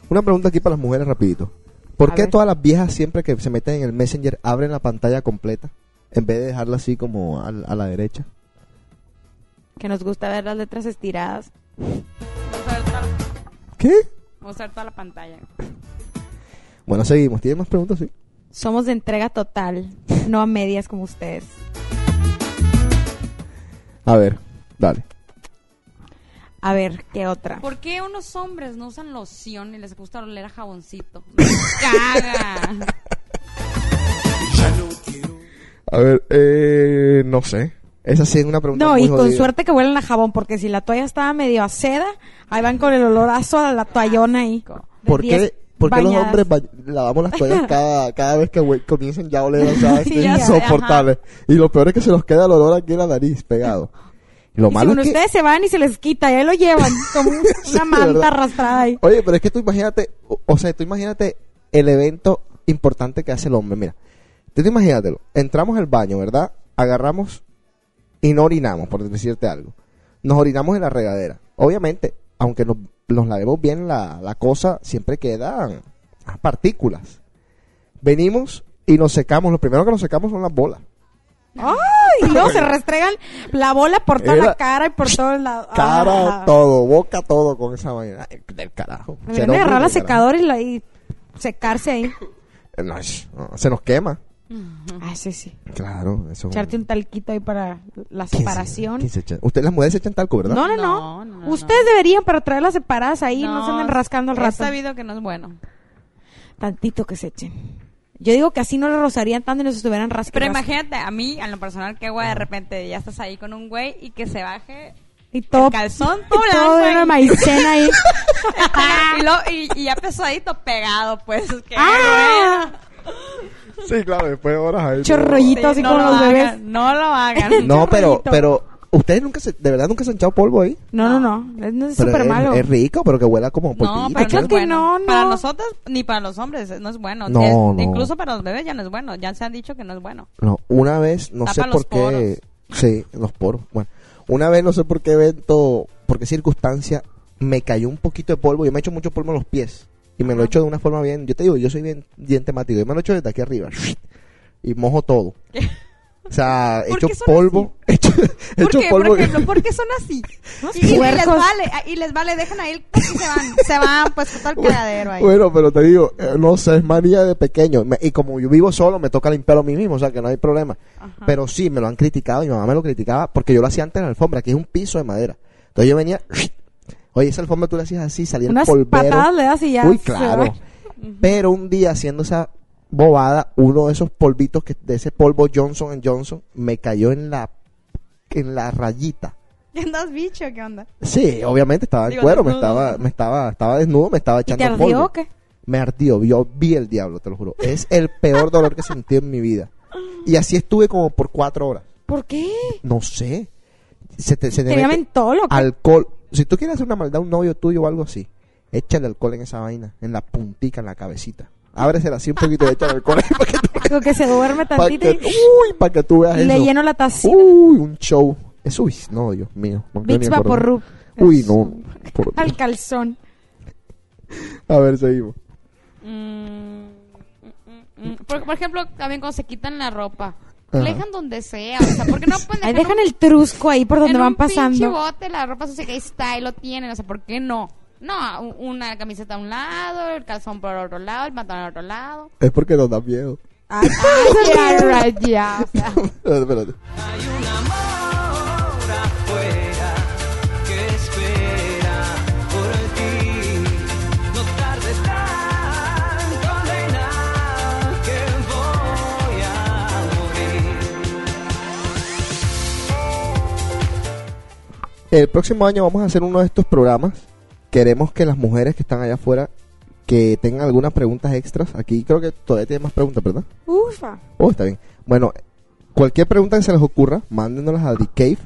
Una pregunta aquí para las mujeres rapidito. ¿Por A qué ver. todas las viejas siempre que se meten en el Messenger abren la pantalla completa en vez de dejarla así como al- a, la derecha? Que nos gusta ver las letras estiradas. Toda, ¿Qué? usar toda la pantalla. Bueno, seguimos. ¿Tienen más preguntas? Sí. Somos de entrega total, no a medias como ustedes. A ver, dale. A ver, ¿qué otra? ¿Por qué unos hombres no usan loción y les gusta oler a jaboncito? Me caga. A ver, eh, no sé. Esa sí es una pregunta No, muy y con jodida. suerte que huelen a jabón, porque si la toalla estaba medio a seda, ahí van con el olorazo a la toallona ahí. ¿Por qué, por qué los hombres lavamos las toallas cada, cada vez que comienzan ya a oler? O sea, es Sí, ya insoportable. Y lo peor es que se nos queda el olor aquí en la nariz pegado. Y lo Y malo según es que... ustedes se van y se les quita, y ahí lo llevan como Sí, una manta arrastrada ahí. Oye, pero es que tú imagínate, o, o sea, tú imagínate el evento importante que hace el hombre. Mira, tú te imagínatelo. Entramos al baño, ¿verdad? Agarramos y no orinamos, por decirte algo. Nos orinamos en la regadera. Obviamente, aunque nos, nos lavemos bien la, la cosa, siempre quedan partículas. Venimos y nos secamos. Lo primero que nos secamos son las bolas. ¡Ay! Y luego se restregan la bola por toda Era la cara y por todos lados. Cara, Ah. todo, boca, todo con esa vaina. Del carajo. Deberían agarrar la secadora y, la, y secarse ahí. no, se nos quema. Ah, sí, sí. Claro, eso. Echarte un talquito ahí para la ¿Quién se- separación. quién se echa? Ustedes las mujeres se echan talco, ¿verdad? No, no, No, no. no, no, Ustedes deberían para traerlas separadas ahí, no, se anden rascando al He rato. sabido que no es bueno. Tantito que se echen. Yo digo que así no le rozarían tanto y no se estuvieran rascando. Pero imagínate, a mí, a lo personal, que güey, de repente ya estás ahí con un güey y que se baje Y todo, el calzón y todo todo blanco una ahí. maicena ahí. y, lo- y- y ya pesadito pegado, pues. Que, ¡Ah! Sí, claro, después de horas ahí. Chorrollito así no como lo los hagan, bebés. No lo hagan. No, pero, pero, ustedes nunca se, de verdad nunca se han echado polvo ahí. No, no, no. Es, no es Pero súper es, malo. es rico, pero que huela como No, polvito. pero Ay, claro no es que bueno. no, Para no. nosotros ni para los hombres no es bueno. No, Es- no. Incluso para los bebés ya no es bueno. Ya se han dicho que no es bueno. No, una vez, no Tapa sé por qué. Sí, los poros. Bueno, una vez, no sé por qué evento, por qué circunstancia, me cayó un poquito de polvo. Yo me echo mucho polvo en los pies. Y me lo echo de una forma bien. Yo te digo, yo soy bien, bien temático. Yo me lo echo desde aquí arriba. Y mojo todo. O sea, ¿Por echo qué son polvo. Echo, ¿Por echo qué? polvo. Por ejemplo, ¿por qué son así? Y, y les vale, y les vale, dejan ahí y se van, se van pues todo el cagadero ahí. Bueno, pero te digo, eh, no sé, es manía de pequeño. Me- y como yo vivo solo, me toca limpiarlo a mí mismo, o sea que no hay problema. Ajá. Pero sí, me lo han criticado, mi mamá me lo criticaba, porque yo lo hacía antes en la alfombra, que es un piso de madera. Entonces yo venía, oye, esa alfombra tú la hacías así, salía Unas el polvero. patadas le das y ya. Uy, se claro. va. Pero un día haciendo esa bobada, uno de esos polvitos, que de ese polvo Johnson Johnson, me cayó en la, en la rayita. ¿Qué andas bicho? ¿Qué onda? Sí, obviamente estaba en Digo, cuero, me desnudo. estaba, me estaba, estaba desnudo, me estaba ¿Y te echando ardió polvo. o qué? Me ardió, yo vi el diablo, te lo juro. Es el peor dolor que sentí en mi vida. Y así estuve como por cuatro horas. ¿Por qué? No sé. Se te, se te ¿Tenía mete mentol o qué? alcohol. Si tú quieres hacer una maldad a un novio tuyo o algo así, échale alcohol en esa vaina, en la puntica, en la cabecita. Ábresela así un poquito y échale alcohol ahí para que tú, Digo que se duerme tantito que, uy, para que tú veas le eso. lleno la tacita. Uy, un show. Eso, uy, no, Dios mío. acordar. Vaporub. Uy, no. por. Al calzón. A ver, seguimos. Mm, mm, mm. Por, por ejemplo, también cuando se quitan la ropa. Ajá. Le dejan donde sea, o sea, porque no pueden Ahí dejar dejan el trusco ahí por donde en van un pasando. bote la ropa sucia que ahí está y lo tienen, o sea, ¿por qué no? No, una camiseta a un lado, el calzón por otro lado, el pantalón al otro lado. Es porque nos da miedo. Ay, Ya, right, ya, o sea. Espérate, espérate. Hay un amor El próximo año vamos a hacer uno de estos programas. Queremos que las mujeres que están allá afuera que tengan algunas preguntas extras. Aquí creo que todavía tiene más preguntas, ¿verdad? Ufa. Oh, está bien. Bueno, cualquier pregunta que se les ocurra, mándenoslas a The Cave.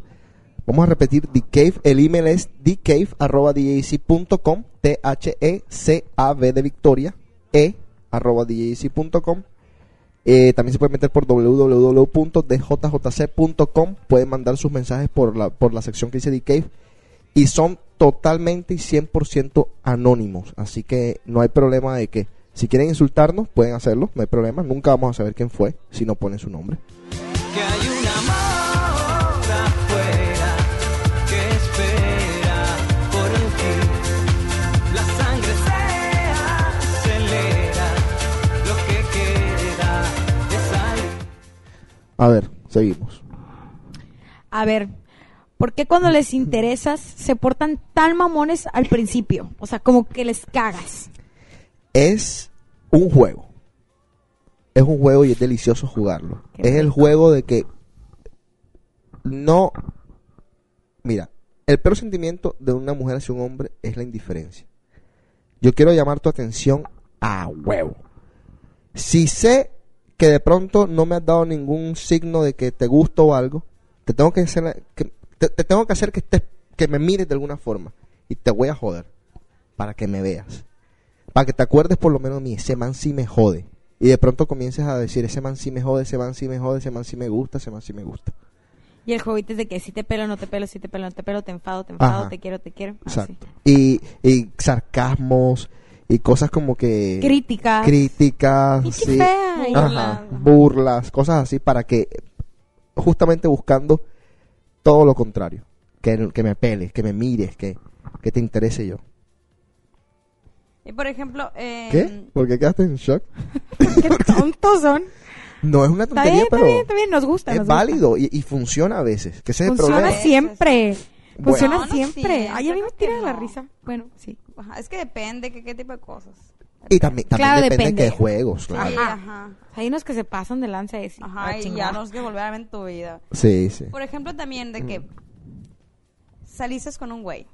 Vamos a repetir The Cave. El email es thecave.com. T-H-E-C-A-V de Victoria. E arroba DJC.com. Eh, también se puede meter por www.djjc.com. Pueden mandar sus mensajes por la, por la sección que dice The Cave. Y son totalmente y 100% anónimos. Así que no hay problema de que si quieren insultarnos, pueden hacerlo. No hay problema. Nunca vamos a saber quién fue si no ponen su nombre. A ver, seguimos. A ver, ¿por qué cuando les interesas se portan tan mamones al principio? O sea, como que les cagas. Es un juego. Es un juego y es delicioso jugarlo. Qué es el juego de que no... Mira, el peor sentimiento de una mujer hacia un hombre es la indiferencia. Yo quiero llamar tu atención a huevo. Si sé que de pronto no me has dado ningún signo de que te gusto o algo, te tengo que hacer, que, te, te tengo que, hacer que, estés, que me mires de alguna forma. Y te voy a joder para que me veas. Para que te acuerdes por lo menos de mí, ese man sí me jode. Y de pronto comiences a decir, ese man sí me jode, ese man sí me jode, ese man sí me gusta, ese man sí me gusta. Y el jueguito es de que si te pelo, no te pelo, si te pelo, no te pelo, te enfado, te enfado, Ajá. te quiero, te quiero. Así. Exacto. Y, y sarcasmos y cosas como que... Críticas. Críticas, Y sí. fea. y- Ajá, burlas, cosas así para que justamente buscando todo lo contrario, que, que me peles, que me mires, que, que te interese yo. Y por ejemplo, eh, ¿Qué? ¿Por qué quedaste en shock? Qué tontos son. No es una Está tontería, bien, está pero bien, está bien, nos gusta. es nos gusta. válido y, y funciona a veces, que ese es el Funciona problema. siempre. Bueno. Funciona No, no siempre. siempre, Ay, a mí me tira la risa. Bueno, sí. Ajá, es que depende que, qué tipo de cosas. Y también, también Claro, depende, depende. de qué juegos. claro. Sí, Ajá. ajá. Hay unos que se pasan de lanza de sí. Ajá, Ah, y ya no es que volver a ver en tu vida. Sí, sí. Por ejemplo, también de que saliste con un güey.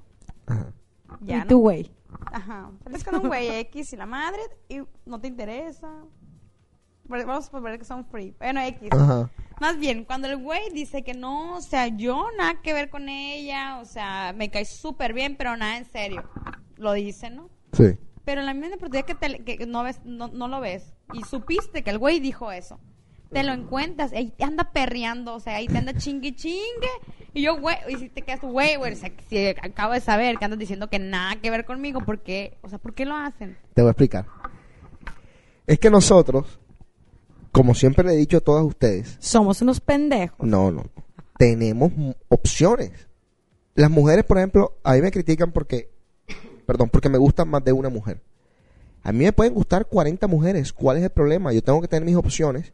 Ajá. Ya, y ¿no? tú, güey. Ajá. Sales con un güey X y la madre y no te interesa. Vamos a ver que son free. Bueno, X. Ajá. Más bien, cuando el güey dice que no, o sea, yo nada que ver con ella, o sea, me cae súper bien, pero nada en serio. Lo dice, ¿no? Sí. Pero en la misma oportunidad que, te- que no, ves, no, no lo ves y supiste que el güey dijo eso, te lo encuentras, ahí te anda perreando, o sea, ahí te anda chingue chingue. Y yo, güey, y si te quedas, güey, güey, o sea, si acabo de saber que andas diciendo que nada que ver conmigo, ¿por qué? O sea, ¿por qué lo hacen? Te voy a explicar. Es que nosotros, como siempre le he dicho a todas ustedes, Somos unos pendejos. no, no, tenemos opciones. Las mujeres, por ejemplo, a mí me critican porque, perdón, porque me gustan más de una mujer. A mí me pueden gustar 40 mujeres. ¿Cuál es el problema? Yo tengo que tener mis opciones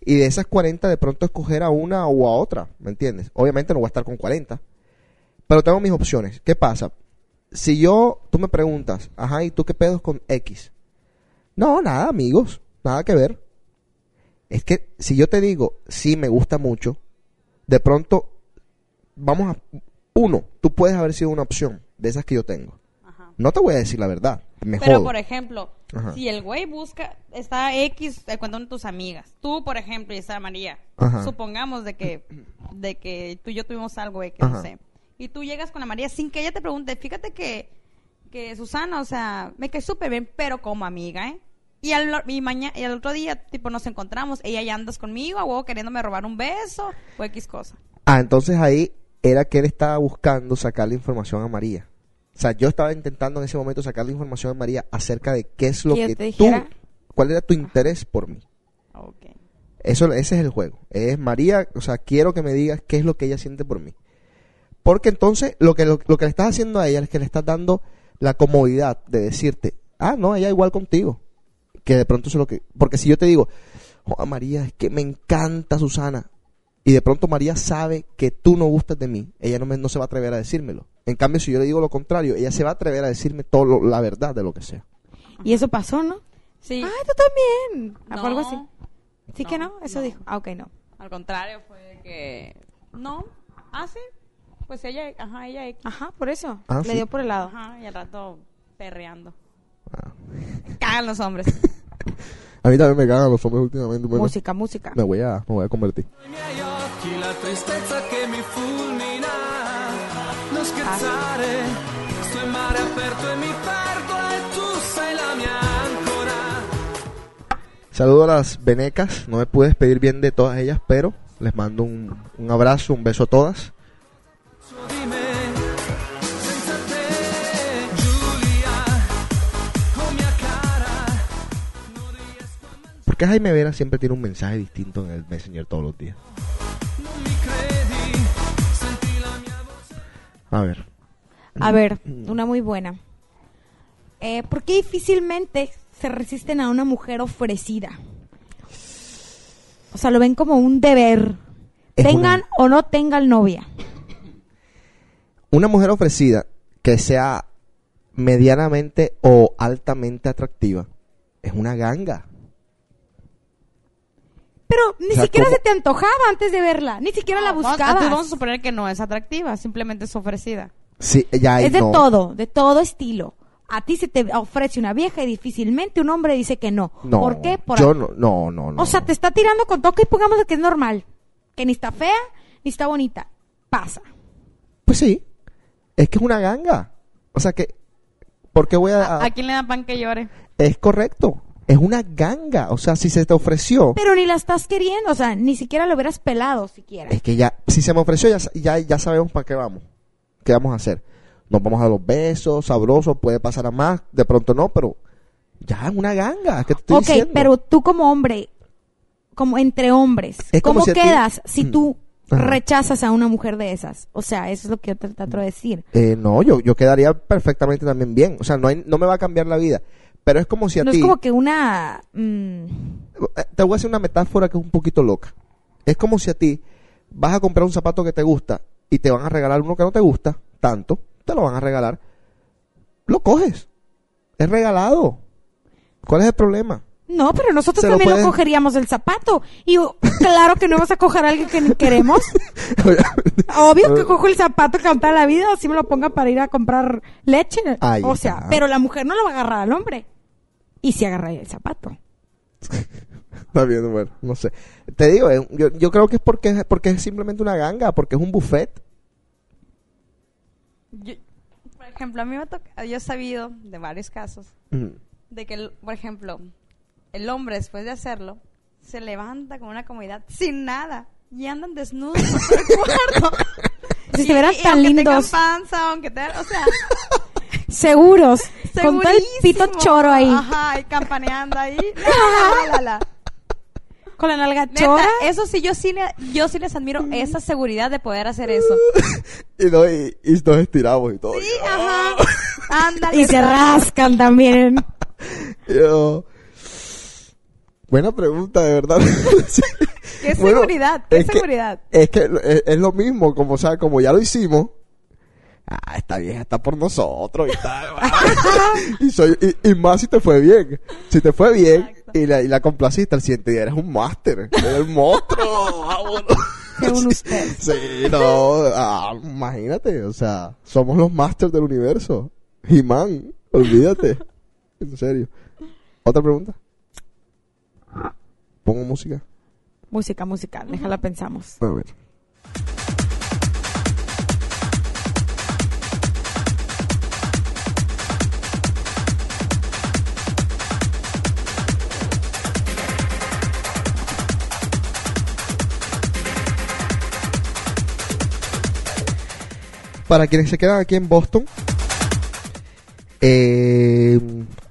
y de esas 40 de pronto escoger a una o a otra, ¿me entiendes? Obviamente no voy a estar con 40, pero tengo mis opciones. ¿Qué pasa? Si yo, tú me preguntas, ajá, ¿y tú qué pedos con X? No, nada, amigos, nada que ver. Es que si yo te digo, sí, me gusta mucho, de pronto, vamos a... Uno, tú puedes haber sido una opción de esas que yo tengo. No te voy a decir la verdad, me Pero, jodo. por ejemplo, Ajá. si el güey busca, está X eh, con una de tus amigas, tú, por ejemplo, y está María, Ajá. supongamos de que, de que tú y yo tuvimos algo X, no Ajá. sé, y tú llegas con la María sin que ella te pregunte, fíjate que, que Susana, o sea, me cae súper bien, pero como amiga, ¿eh? Y al, y, maña- y al otro día, tipo, nos encontramos, ella ya andas conmigo, a huevo queriéndome robar un beso, o X cosa. Ah, entonces ahí era que él estaba buscando sacarle información a María. O sea, yo estaba intentando en ese momento sacar la información de María acerca de qué es lo Que tú, dijera. cuál era tu interés por mí. Ok. Eso, ese es el juego. Es María, o sea, quiero que me digas qué es lo que ella siente por mí. Porque entonces lo que, lo, lo que le estás haciendo a ella es que le estás dando la comodidad de decirte, ah, no, ella igual contigo. Que de pronto eso es lo que... Porque si yo te digo, "Joder, María, es que me encanta Susana. Y de pronto María sabe que tú no gustas de mí. Ella no, me- no se va a atrever a decírmelo. En cambio, si yo le digo lo contrario, ella se va a atrever a decirme todo lo- la verdad de lo que sea. Y eso pasó, ¿no? Sí. Ay, tú también. No. ¿O algo así? ¿Sí que no? Eso no. dijo. Ah, ok, no. Al contrario, fue de que. No. Ah, sí. Pues ella, ajá, ella. Ajá, por eso. Ah, Le sí. dio por el lado. Ajá, y al rato perreando. Ah. Cagan los hombres. A mí también me cagan los hombres últimamente. bueno, Música, música. me, voy a, me voy a convertir. Occhi la tristezza che mi fulmina. Non scherzare, sto in mare aperto e mi perdo e tu sei la mia ancora. Saludo a las venecas. No me pude despedir bien de todas ellas, pero les mando un, un abrazo, un beso a todas. Porque Jaime Vera siempre tiene un mensaje distinto en el Messenger todos los días. A ver. A ver, una muy buena. Eh, ¿Por qué difícilmente se resisten a una mujer ofrecida? O sea, lo ven como un deber. Es tengan una- o no tengan novia. Una mujer ofrecida que sea medianamente o altamente atractiva es una ganga. Pero ni O sea, siquiera ¿cómo? se te antojaba antes de verla. Ni siquiera la Vamos- buscabas. entonces vamos a suponer que no es atractiva, simplemente es ofrecida. Sí, ya es de no. todo, de todo estilo. A ti se te ofrece una vieja y difícilmente un hombre dice que no. No, ¿Por qué? Por yo no, no, no, no. O sea, te está tirando con toque y pongamos que es normal. Que ni está fea, ni está bonita. Pasa. Pues sí. Es que es una ganga. O sea que... ¿Por qué voy a...? ¿A quién le da pan que llore? Es correcto. Es una ganga. O sea, si se te ofreció... Pero ni la estás queriendo, o sea, ni siquiera lo hubieras pelado siquiera. Es que ya, si se me ofreció, ya, ya, ya sabemos para qué vamos. ¿Qué vamos a hacer? Nos vamos a los besos, sabrosos, puede pasar a más, de pronto no, pero ya es una ganga. ¿Qué te estoy ok, diciendo? pero tú como hombre, como entre hombres, Es ¿cómo si a ti- quedas si Mm. tú Ajá. rechazas a una mujer de esas? O sea, eso es lo que yo te trato de decir. Eh, no, yo, yo quedaría perfectamente también bien. O sea, no, hay, no me va a cambiar la vida. Pero es como si a No ti... es como que una... mm, Eh, Te voy a hacer una metáfora que es un poquito loca. Es como si a ti vas a comprar un zapato que te gusta y te van a regalar uno que no te gusta tanto, te lo van a regalar. Lo coges. Es regalado. ¿Cuál es el problema? No, pero nosotros lo también lo pueden- cogeríamos el zapato. Y claro que no vas a coger a alguien que queremos. Obvio que cojo el zapato que toda la vida, así me lo ponga para ir a comprar leche. Ahí o sea, está. pero la mujer no lo va a agarrar al hombre. Y si agarra el zapato. Está bien, bueno, no sé. Te digo, eh, yo, yo creo que es porque, porque es simplemente una ganga, porque es un buffet. Yo- por ejemplo, a mí me toca, yo he sabido de varios casos Mm. de que, el- por ejemplo, el hombre después de hacerlo se levanta con una comodidad sin nada y andan desnudos por todo el cuarto. Si Y- se verán y tan aunque lindos, tengan panza, aunque tengan, o sea, seguros, con todo el pito choro ahí, Ajá, y campaneando ahí. La, la, la, la. con la nalga Neta, chora. eso sí, yo sí, le, yo sí les admiro esa seguridad de poder hacer eso. Y, no, y, y nos estiramos y todo. Sí, ajá. Ándale. Y se rascan también. Yo- Buena pregunta, de verdad. Sí. ¿Qué Bueno, seguridad? ¿Qué es que- seguridad? es que es, es lo mismo, como, o sea, como ya lo hicimos. Ah, esta vieja está por nosotros y tal. y, soy, y, y más si te fue bien. Si te fue bien Exacto. y la, y la complaciste al siguiente día, eres un máster. Eres un monstruo. vámonos. Según usted. Sí, no. ah, imagínate, o sea, somos los masters del universo. He-Man, olvídate. En serio. ¿Otra pregunta? Pongo música. Música, música, déjala pensamos. A ver. Para quienes se quedan aquí en Boston, Eh,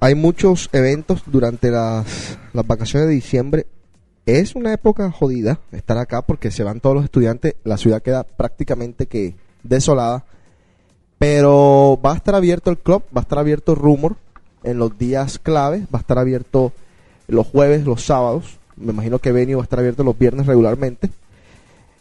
hay muchos eventos durante las, las vacaciones de diciembre. Es una época jodida estar acá porque se van todos los estudiantes. La ciudad queda prácticamente que desolada. Pero va a estar abierto el club, va a estar abierto Rumor en los días claves, va a estar abierto los jueves, los sábados. Me imagino que Venue va a estar abierto los viernes regularmente.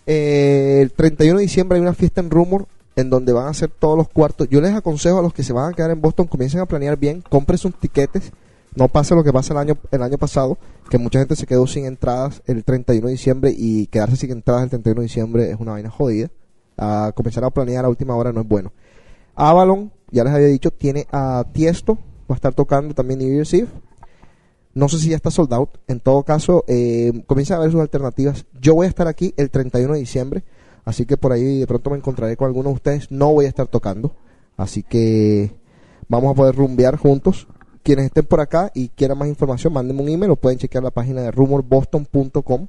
Eh, el 31 de diciembre hay una fiesta en Rumor en donde van a hacer todos los cuartos. Yo les aconsejo a los que se van a quedar en Boston, comiencen a planear bien, compren sus tiquetes. No pase lo que pasa el año, el año pasado, que mucha gente se quedó sin entradas el 31 de diciembre y quedarse sin entradas el 31 de diciembre es una vaina jodida. A comenzar a planear a última hora no es bueno. Avalon, ya les había dicho, tiene a Tiesto, va a estar tocando también New Year's Eve. No sé si ya está sold out. En todo caso, eh, comiencen a ver sus alternativas. Yo voy a estar aquí el 31 de diciembre, así que por ahí de pronto me encontraré con algunos de ustedes. No voy a estar tocando, así que vamos a poder rumbear juntos. Quienes estén por acá y quieran más información, mándenme un email o pueden chequear la página de rumorboston.com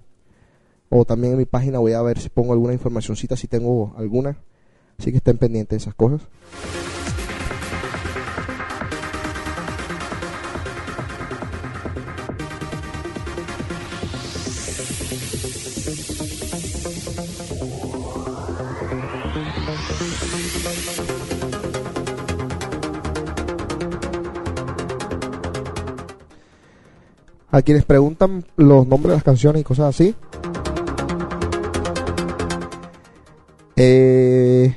o también en mi página voy a ver si pongo alguna informacioncita, si tengo alguna. Así que estén pendientes de esas cosas. A quienes preguntan los nombres de las canciones y cosas así. Eh,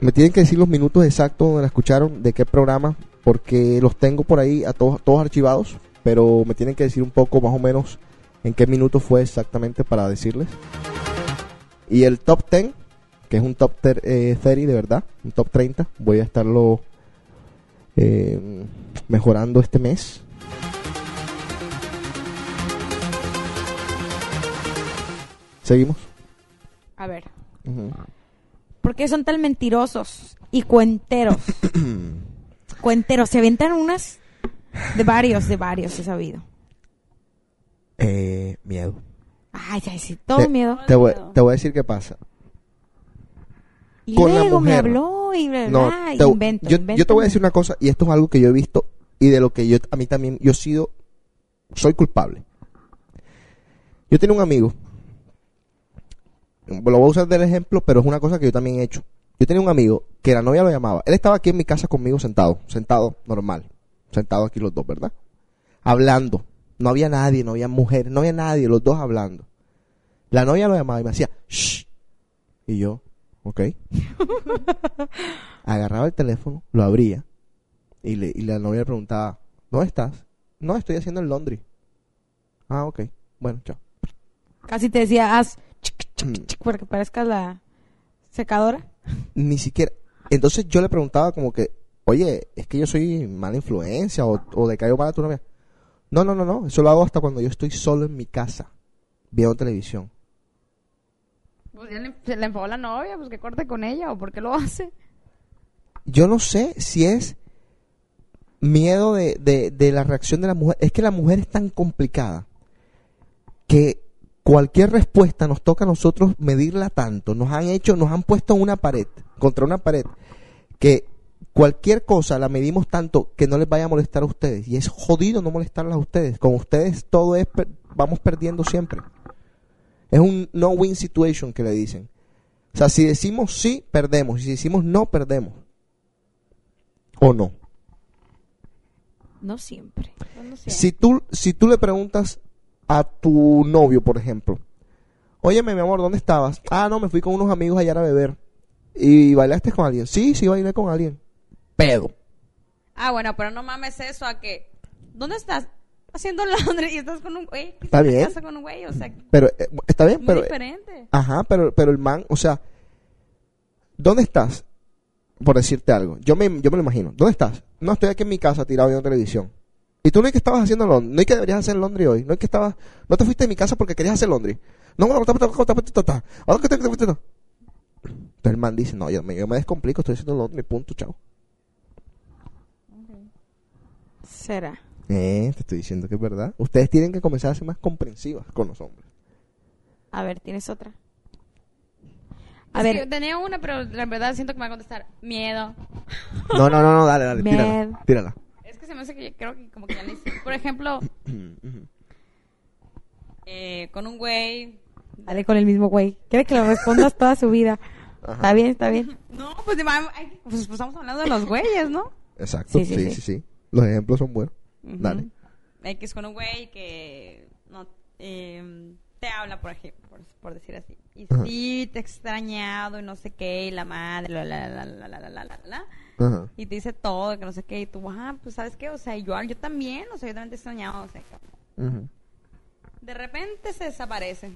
me tienen que decir los minutos exactos donde la escucharon, de qué programa, porque los tengo por ahí a todos, todos archivados, pero me tienen que decir un poco más o menos en qué minuto fue exactamente para decirles. Y el top 10, que es un top ter- eh, 30 de verdad, un top 30, voy a estarlo eh, mejorando este mes. Seguimos. A ver. Ujú. ¿Por qué son tan mentirosos y cuenteros? cuenteros. Se aventan unas de varios, de varios, he sabido. Eh, miedo. Ay, ay, sí, todo Te- miedo. Te voy, te voy a decir qué pasa. Y con la luego me mujer. habló y bla, No, bla, y te- invento, yo, invento. yo te voy a decir una cosa, y esto es algo que yo he visto y de lo que yo a mí también, yo he sido, soy culpable. Yo tenía un amigo, lo voy a usar del ejemplo, pero es una cosa que yo también he hecho. Yo tenía un amigo que la novia lo llamaba. Él estaba aquí en mi casa conmigo sentado, sentado normal, sentado aquí los dos, ¿verdad? Hablando. No había nadie, no había mujer, no había nadie, los dos hablando. La novia lo llamaba y me hacía, shh. Y yo, ok. Agarraba el teléfono, lo abría y, le, y la novia le preguntaba, ¿dónde estás? No, estoy haciendo el laundry. Ah, ok. Bueno, chao. Casi te decía, haz chic, chic, chic, para que parezca la secadora. Ni siquiera. Entonces yo le preguntaba como que, oye, es que yo soy mala influencia o, o le caigo mal a tu novia. No, no, no, no. Eso lo hago hasta cuando yo estoy solo en mi casa, viendo televisión. Pues ya le, se le enfadó la novia, pues que corte con ella o por qué lo hace. Yo no sé si es miedo de, de, de la reacción de la mujer. Es que la mujer es tan complicada que cualquier respuesta nos toca a nosotros medirla tanto. Nos han hecho, nos han puesto una pared, contra una pared, que cualquier cosa la medimos tanto que no les vaya a molestar a ustedes. Y es jodido no molestarlas a ustedes. Con ustedes todo es, per- vamos perdiendo siempre. Es un no-win situation que le dicen. O sea, si decimos sí, perdemos. Y si decimos no, perdemos. ¿O no? No siempre. Si tú, si tú le preguntas a tu novio, por ejemplo, óyeme, mi amor, ¿dónde estabas? Ah, no, me fui con unos amigos ayer a beber. ¿Y bailaste con alguien? Sí, sí, bailé con alguien. Pedo. Ah, bueno, pero no mames eso a que... ¿Dónde estás? Haciendo Londres y estás con un güey. ¿Qué Está bien. casa con un güey? O sea, Pero, eh, está bien, muy pero... diferente. Ajá, pero, pero el man, o sea, ¿dónde estás? por decirte algo, yo me, yo me lo imagino. ¿Dónde estás? No, estoy aquí en mi casa tirado viendo televisión. Y tú no es que estabas haciendo Londres, no es que deberías hacer Londres hoy, no es que estabas, no te fuiste de mi casa porque querías hacer Londres. No, bueno, ahora que te fuiste, no. Entonces el man dice, no, yo me, yo me descomplico, estoy haciendo Londres, punto, chao. Será. Eh, te estoy diciendo que es verdad. Ustedes tienen que comenzar a ser más comprensivas con los hombres. A ver, ¿tienes otra? A Es ver. que tenía una, pero la verdad siento que me va a contestar miedo. No, no, no, no, dale, dale, tírala. Miedo. Tírala. Es que se me hace que creo que como que ya le hice. Por ejemplo, eh, con un güey. Dale con el mismo güey. Quiere que lo respondas toda su vida. Está bien, está bien. No, pues, ay, pues, pues estamos hablando de los güeyes, ¿no? Exacto, Sí, sí sí, sí, sí. sí, Los ejemplos son buenos. Dale. X con un güey que no eh, te habla, por ejemplo, por, por decir así. Y Ajá. sí, te he extrañado y no sé qué, y la madre, la, la, la, la, la, la, la, la, la. Ajá. Y te dice todo, que no sé qué, y tú, ah, pues sabes qué, o sea, yo, yo también, o sea, yo también te he extrañado, o sea, de repente se desaparece.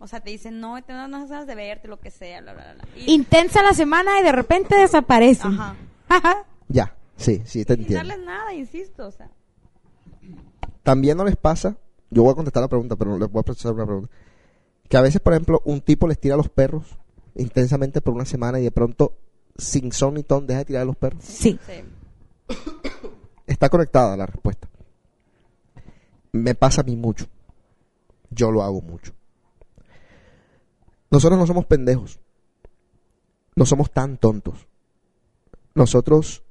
O sea, te dicen, no, tengo unas ganas de verte, lo que sea, bla, bla, bla. Y, Intensa la semana y de repente desaparece. ajá. Ya, sí, sí, te Sin entiendo. darles nada, insisto, o sea. También no les pasa, yo voy a contestar la pregunta, pero les voy a precisar una pregunta. Que a veces, por ejemplo, un tipo les tira a los perros intensamente por una semana y de pronto, sin son ni ton, deja de tirar a los perros. Sí. Sí. Está conectada la respuesta. Me pasa a mí mucho. Yo lo hago mucho. Nosotros no somos pendejos. No somos tan tontos. Nosotros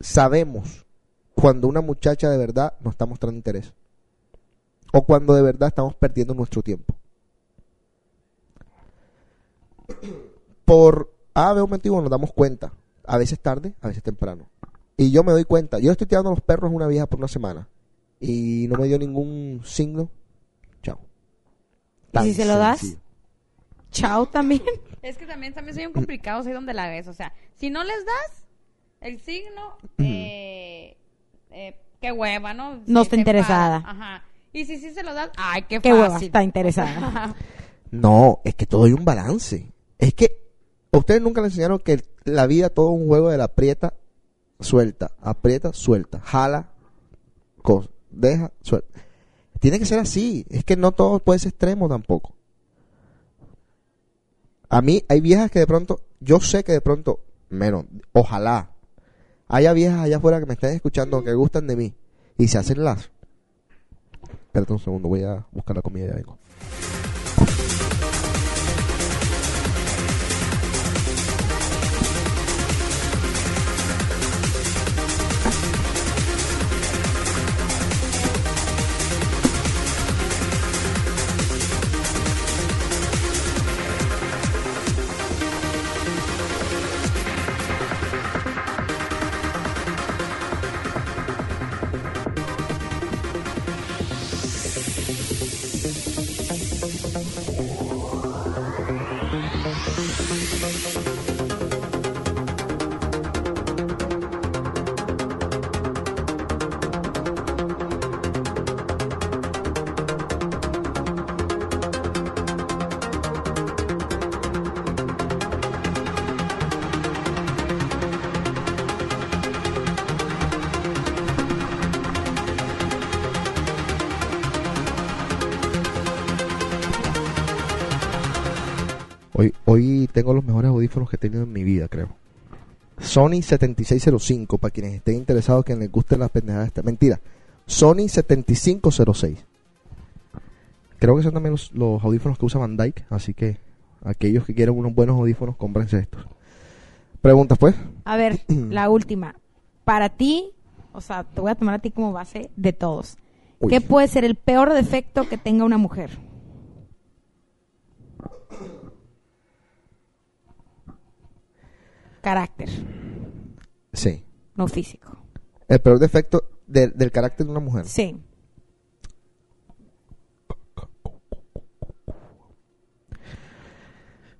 sabemos cuando una muchacha de verdad nos está mostrando interés. O cuando de verdad estamos perdiendo nuestro tiempo. Por A, B o motivo nos damos cuenta. A veces tarde, a veces temprano. Y yo me doy cuenta. Yo estoy tirando a los perros a una vieja por una semana. Y no me dio ningún signo. Chao. ¿Y si se lo das? sencillo. Chao también. Es que también, también soy un complicado, soy donde la ves. O sea, si no les das el signo, eh, eh, qué hueva, ¿no? No está interesada. Ajá. Y si sí se lo das, ay, qué, Qué hueva, está interesada. No, es que todo hay un balance. Es que ustedes nunca les enseñaron que la vida todo un juego de la aprieta, suelta, aprieta, suelta, jala, cos- deja, suelta. Tiene que ser así. Es que no todo puede ser extremo tampoco. A mí hay viejas que de pronto, yo sé que de pronto, menos, ojalá, haya viejas allá afuera que me estén escuchando que gustan de mí y se hacen las. Espérate un segundo, voy a buscar la comida y ya vengo. Hoy, hoy tengo los mejores audífonos que he tenido en mi vida, creo. Sony 7605, para quienes estén interesados que les gusten las pendejadas. esta- Mentira. Sony 7506. Creo que son también los, los audífonos que usa Van Dyke, así que aquellos que quieren unos buenos audífonos, cómprense estos. Preguntas, pues. A ver, la última. Para ti, o sea, te voy a tomar a ti como base de todos. Uy. ¿Qué puede ser el peor defecto que tenga una mujer? Carácter, Sí. no físico. El peor defecto de- del carácter de una mujer. Sí.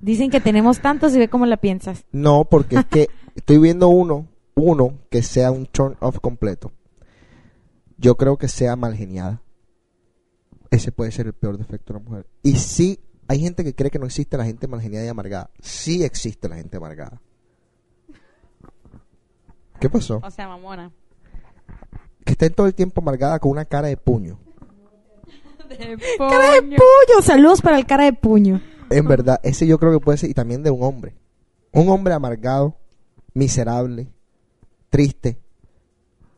Dicen que tenemos tantos y ve cómo la piensas. No, porque es que estoy viendo uno, uno que sea un turn off completo. Yo creo que sea mal geniada. Ese puede ser el peor defecto de una mujer. Y sí, hay gente que cree que no existe la gente mal geniada y amargada. Sí existe la gente amargada. ¿Qué pasó? O sea, mamona. Que estén todo el tiempo amargada con una cara de puño. ¡Cara de puño! Saludos para el cara de puño. En verdad, ese yo creo que puede ser, y también de un hombre. Un hombre amargado, miserable, triste.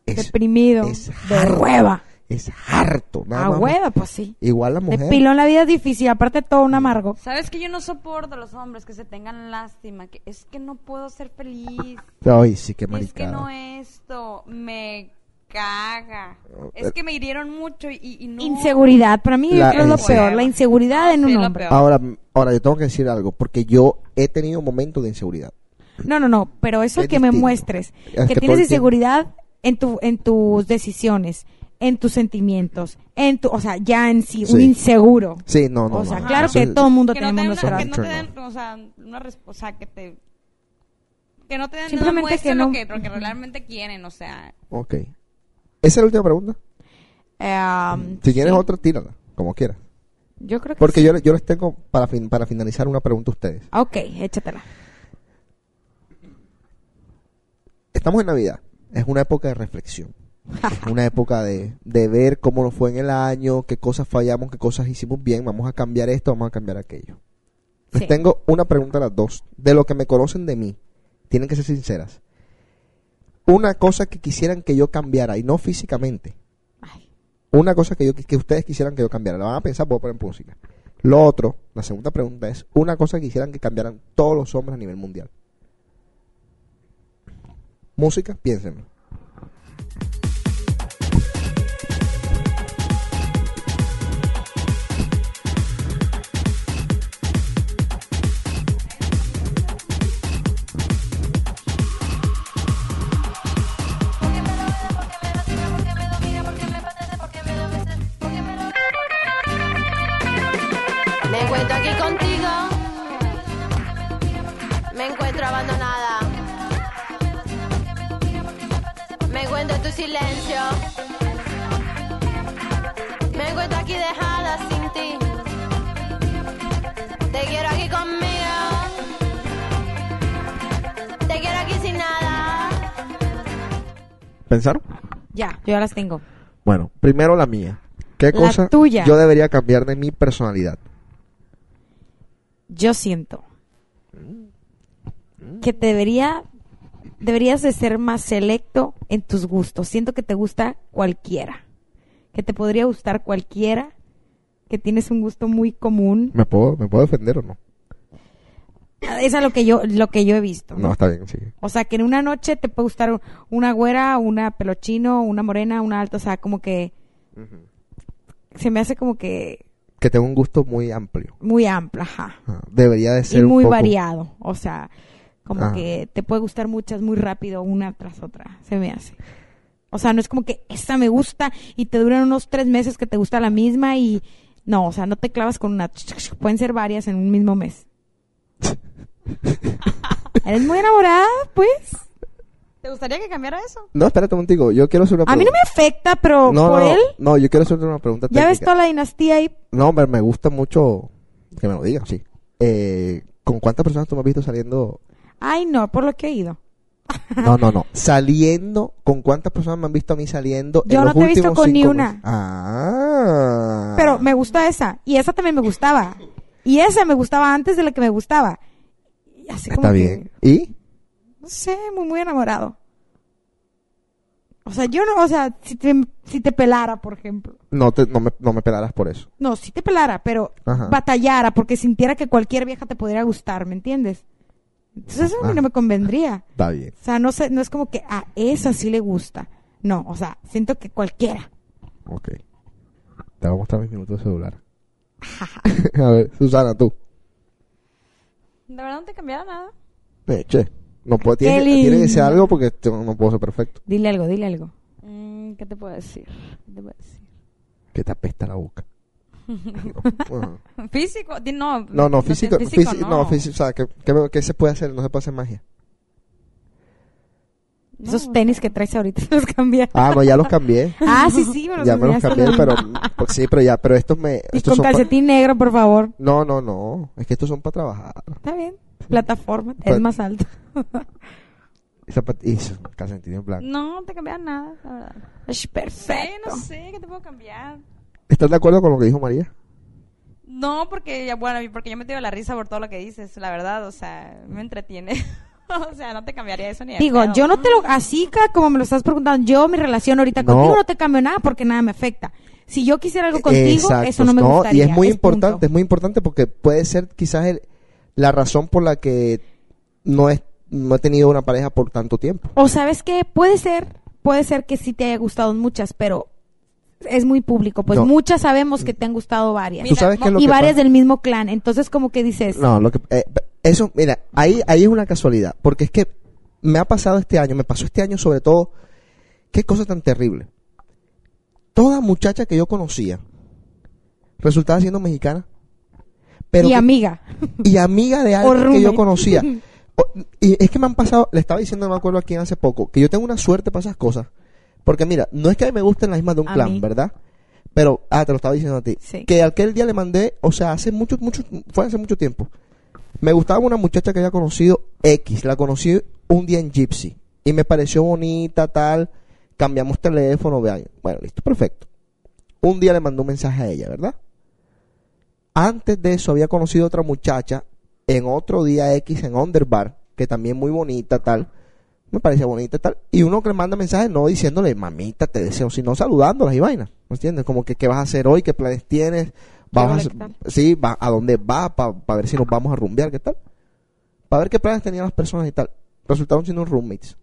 Es, Deprimido. es de hueva. Es harto. Nada A más. hueva, pues sí. Igual la De mujer. pilón la vida es difícil, aparte todo un amargo. ¿Sabes que yo no soporto a los hombres que se tengan lástima? Que es que no puedo ser feliz. Ay, sí, qué Es que maricada. no esto. Me caga. Es que me hirieron mucho y, y no. Inseguridad, para mí La- yo creo es lo peor, la inseguridad en un Sí, lo hombre. Ahora, ahora, yo tengo que decir algo, porque yo he tenido momentos de inseguridad. No, no, no, pero eso Es que me distinto. muestres, Es que, que tienes inseguridad en tu en tus decisiones, en tus sentimientos, en tu, o sea, ya en sí, un Sí. inseguro. Sí, no, no. o sea, no, claro eso que todo el mundo que no te tenemos den, nuestras que no te den, o sea, una o sea, que te que no te den Simplemente una muestra que no- que, lo que realmente quieren, o sea, Ok. ¿Esa es la última pregunta? Um, Si tienes sí. otra, tírala, como quieras. Yo creo que Porque sí. yo, yo les tengo para, fin- para finalizar una pregunta a ustedes. Ok, échatela. Estamos en Navidad. Es una época de reflexión. Una época de, de ver cómo nos fue en el año, qué cosas fallamos, qué cosas hicimos bien. Vamos a cambiar esto, vamos a cambiar aquello. Les Sí. tengo una pregunta a las dos. De lo que me conocen de mí, tienen que ser sinceras. Una cosa que quisieran que yo cambiara, y no físicamente. Ay. Una cosa que, yo, que ustedes quisieran que yo cambiara. La van a pensar, voy a poner música. Lo otro, la segunda pregunta es, una cosa que quisieran que cambiaran todos los hombres a nivel mundial. Música, piénsenlo. Ya, yo ya las tengo. Bueno, primero la mía. ¿Qué La cosa tuya. yo debería cambiar de mi personalidad? Yo siento que te debería deberías de ser más selecto en tus gustos. Siento que te gusta cualquiera. Que te podría gustar cualquiera. Que tienes un gusto muy común. ¿Me puedo, ¿me puedo defender o no? Es a lo que yo lo que yo he visto. No, está bien, sí. O sea, que en una noche te puede gustar una güera, una pelochino, una morena, una alta, o sea, como que se me hace como que Que tengo un gusto muy amplio. muy amplio, ajá. Ah, Debería de Y ser un muy poco- variado, o sea, como Ajá. que te puede gustar muchas muy rápido una tras otra, se me hace. O sea, no es como que esta me gusta y te duran unos tres meses que te gusta la misma y no, o sea, no te clavas con una, pueden ser varias en un mismo mes. ¿Eres muy enamorada, pues? ¿te gustaría que cambiara eso? No, espérate un momentico. Yo quiero hacer una A mí no me afecta, pero no, por no, él, no, yo quiero hacerte una pregunta ya ves toda la dinastía ahí. No, hombre, me gusta mucho que me lo digan, sí. Eh, ¿Con cuántas personas tú me has visto saliendo? Ay, no, por lo que he ido. No, no, no. Saliendo, ¿con cuántas personas me han visto a mí saliendo Yo en no los te he visto con ni una. meses? Ah. Pero me gusta esa. Y esa también me gustaba. Y esa me gustaba antes de la que me gustaba. Y así como Está que, bien. ¿Y? No sé, muy, muy enamorado. O sea, yo no, o sea, si te, si te pelara, por ejemplo. No, te, no, me, no me pelarás por eso. No, si te pelara, pero Ajá. batallara porque sintiera que cualquier vieja te podría gustar, ¿me entiendes? Entonces eso a mí Ah. no me convendría. Está bien. O sea, no sé, no es como que a esa sí le gusta. No, o sea, siento que cualquiera. Ok. Te voy a mostrar mis minutos de celular. a ver, Susana, tú. De verdad no te cambiara nada. Eh, che, no puedo, tiene, tiene que ser lindo. algo porque no puedo ser perfecto. Dile algo, dile algo. Mm, ¿Qué te puedo decir? ¿Qué te puedo decir? Que te apesta la boca. Físico, no. no, no, físico, físico, físico, no, físico, o sea, ¿qué, qué, qué se puede hacer? No se puede hacer magia. No, Esos tenis que traes ahorita los cambié. Ah, no, ya los cambié. Ah, sí, sí, me los ya me los cambié, pero pues, sí, pero ya, pero estos me Y estos con son pa- calcetín negro, por favor. No, no, no, es que estos son para trabajar. Está bien. Plataforma, Pues- es más alto. Y zapat- y son calcetines blancos. No, no te cambiara nada, la verdad. Es Sí, perfecto. no sé, ¿qué te puedo cambiar? ¿Estás de acuerdo con lo que dijo María? No, porque ya, bueno, porque yo me tiro la risa por todo lo que dices, la verdad, o sea, me entretiene. o sea, no te cambiaría eso ni Digo, yo no te lo, así como me lo estás preguntando, yo mi relación ahorita No. contigo no te cambio nada porque nada me afecta. Si yo quisiera algo contigo, Exacto, eso no me gustaría. Y es muy es punto. importante, es muy importante porque puede ser quizás el- la razón por la que no, es, no he tenido una pareja por tanto tiempo. O sabes qué, puede ser, puede ser que sí te haya gustado muchas, pero es muy público, pues No. muchas sabemos que te han gustado varias. ¿Tú sabes qué es lo y que varias pasa? del mismo clan, entonces como que dices, No, lo que eh, eso, mira, ahí ahí es una casualidad, porque es que me ha pasado este año, me pasó este año sobre todo, qué cosa tan terrible. Toda muchacha que yo conocía resultaba siendo mexicana. Pero y que- amiga. y amiga de alguien que yo conocía. O- y es que me han pasado, le estaba diciendo, no me acuerdo a quién hace poco, que yo tengo una suerte para esas cosas. Porque mira, no es que a mí me gusten las mismas de un A clan, mí. ¿verdad? Pero, ah, te lo estaba diciendo a ti. Sí. Que aquel día le mandé, o sea, hace mucho, mucho, fue hace mucho tiempo. Me gustaba una muchacha que había conocido X, la conocí un día en Gypsy. Y me pareció bonita, tal. Cambiamos teléfono, vean. Bueno, listo, perfecto. Un día le mandó un mensaje a ella, ¿verdad? Antes de eso había conocido otra muchacha en otro día X en Underbar, que también muy bonita, tal. Me parecía bonita, tal. Y uno que le manda mensajes no diciéndole, mamita, te deseo, sino saludándolas y vainas. ¿Me entiendes? Como que, ¿qué vas a hacer hoy? ¿Qué planes tienes? ¿Vas a, sí, va, ¿a dónde va? Para ver si nos vamos a rumbear, ¿qué tal? Para ver qué planes tenían las personas y tal. Resultaron siendo roommates.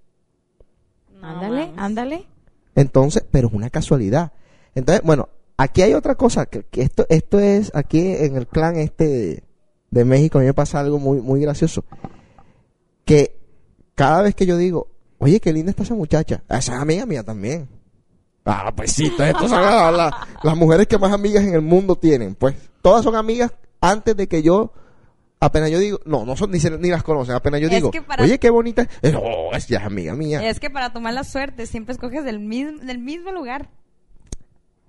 No ándale, ándale. Entonces, pero es una casualidad. Entonces, bueno, aquí hay otra cosa, que, que esto, esto es, aquí en el clan este de, de México, a mí me pasa algo muy, muy gracioso. Que cada vez que yo digo, oye, qué linda está esa muchacha, esa es amiga mía también. Ah, pues sí, entonces estas son la- la- las mujeres que más amigas en el mundo tienen. Pues todas son amigas antes de que yo, apenas yo digo, no, no son ni, se- ni las conocen, apenas yo Es digo, que para- oye, qué bonita, es". no, es ya es amiga mía. Es que para tomar la suerte siempre escoges del mismo, del mismo lugar.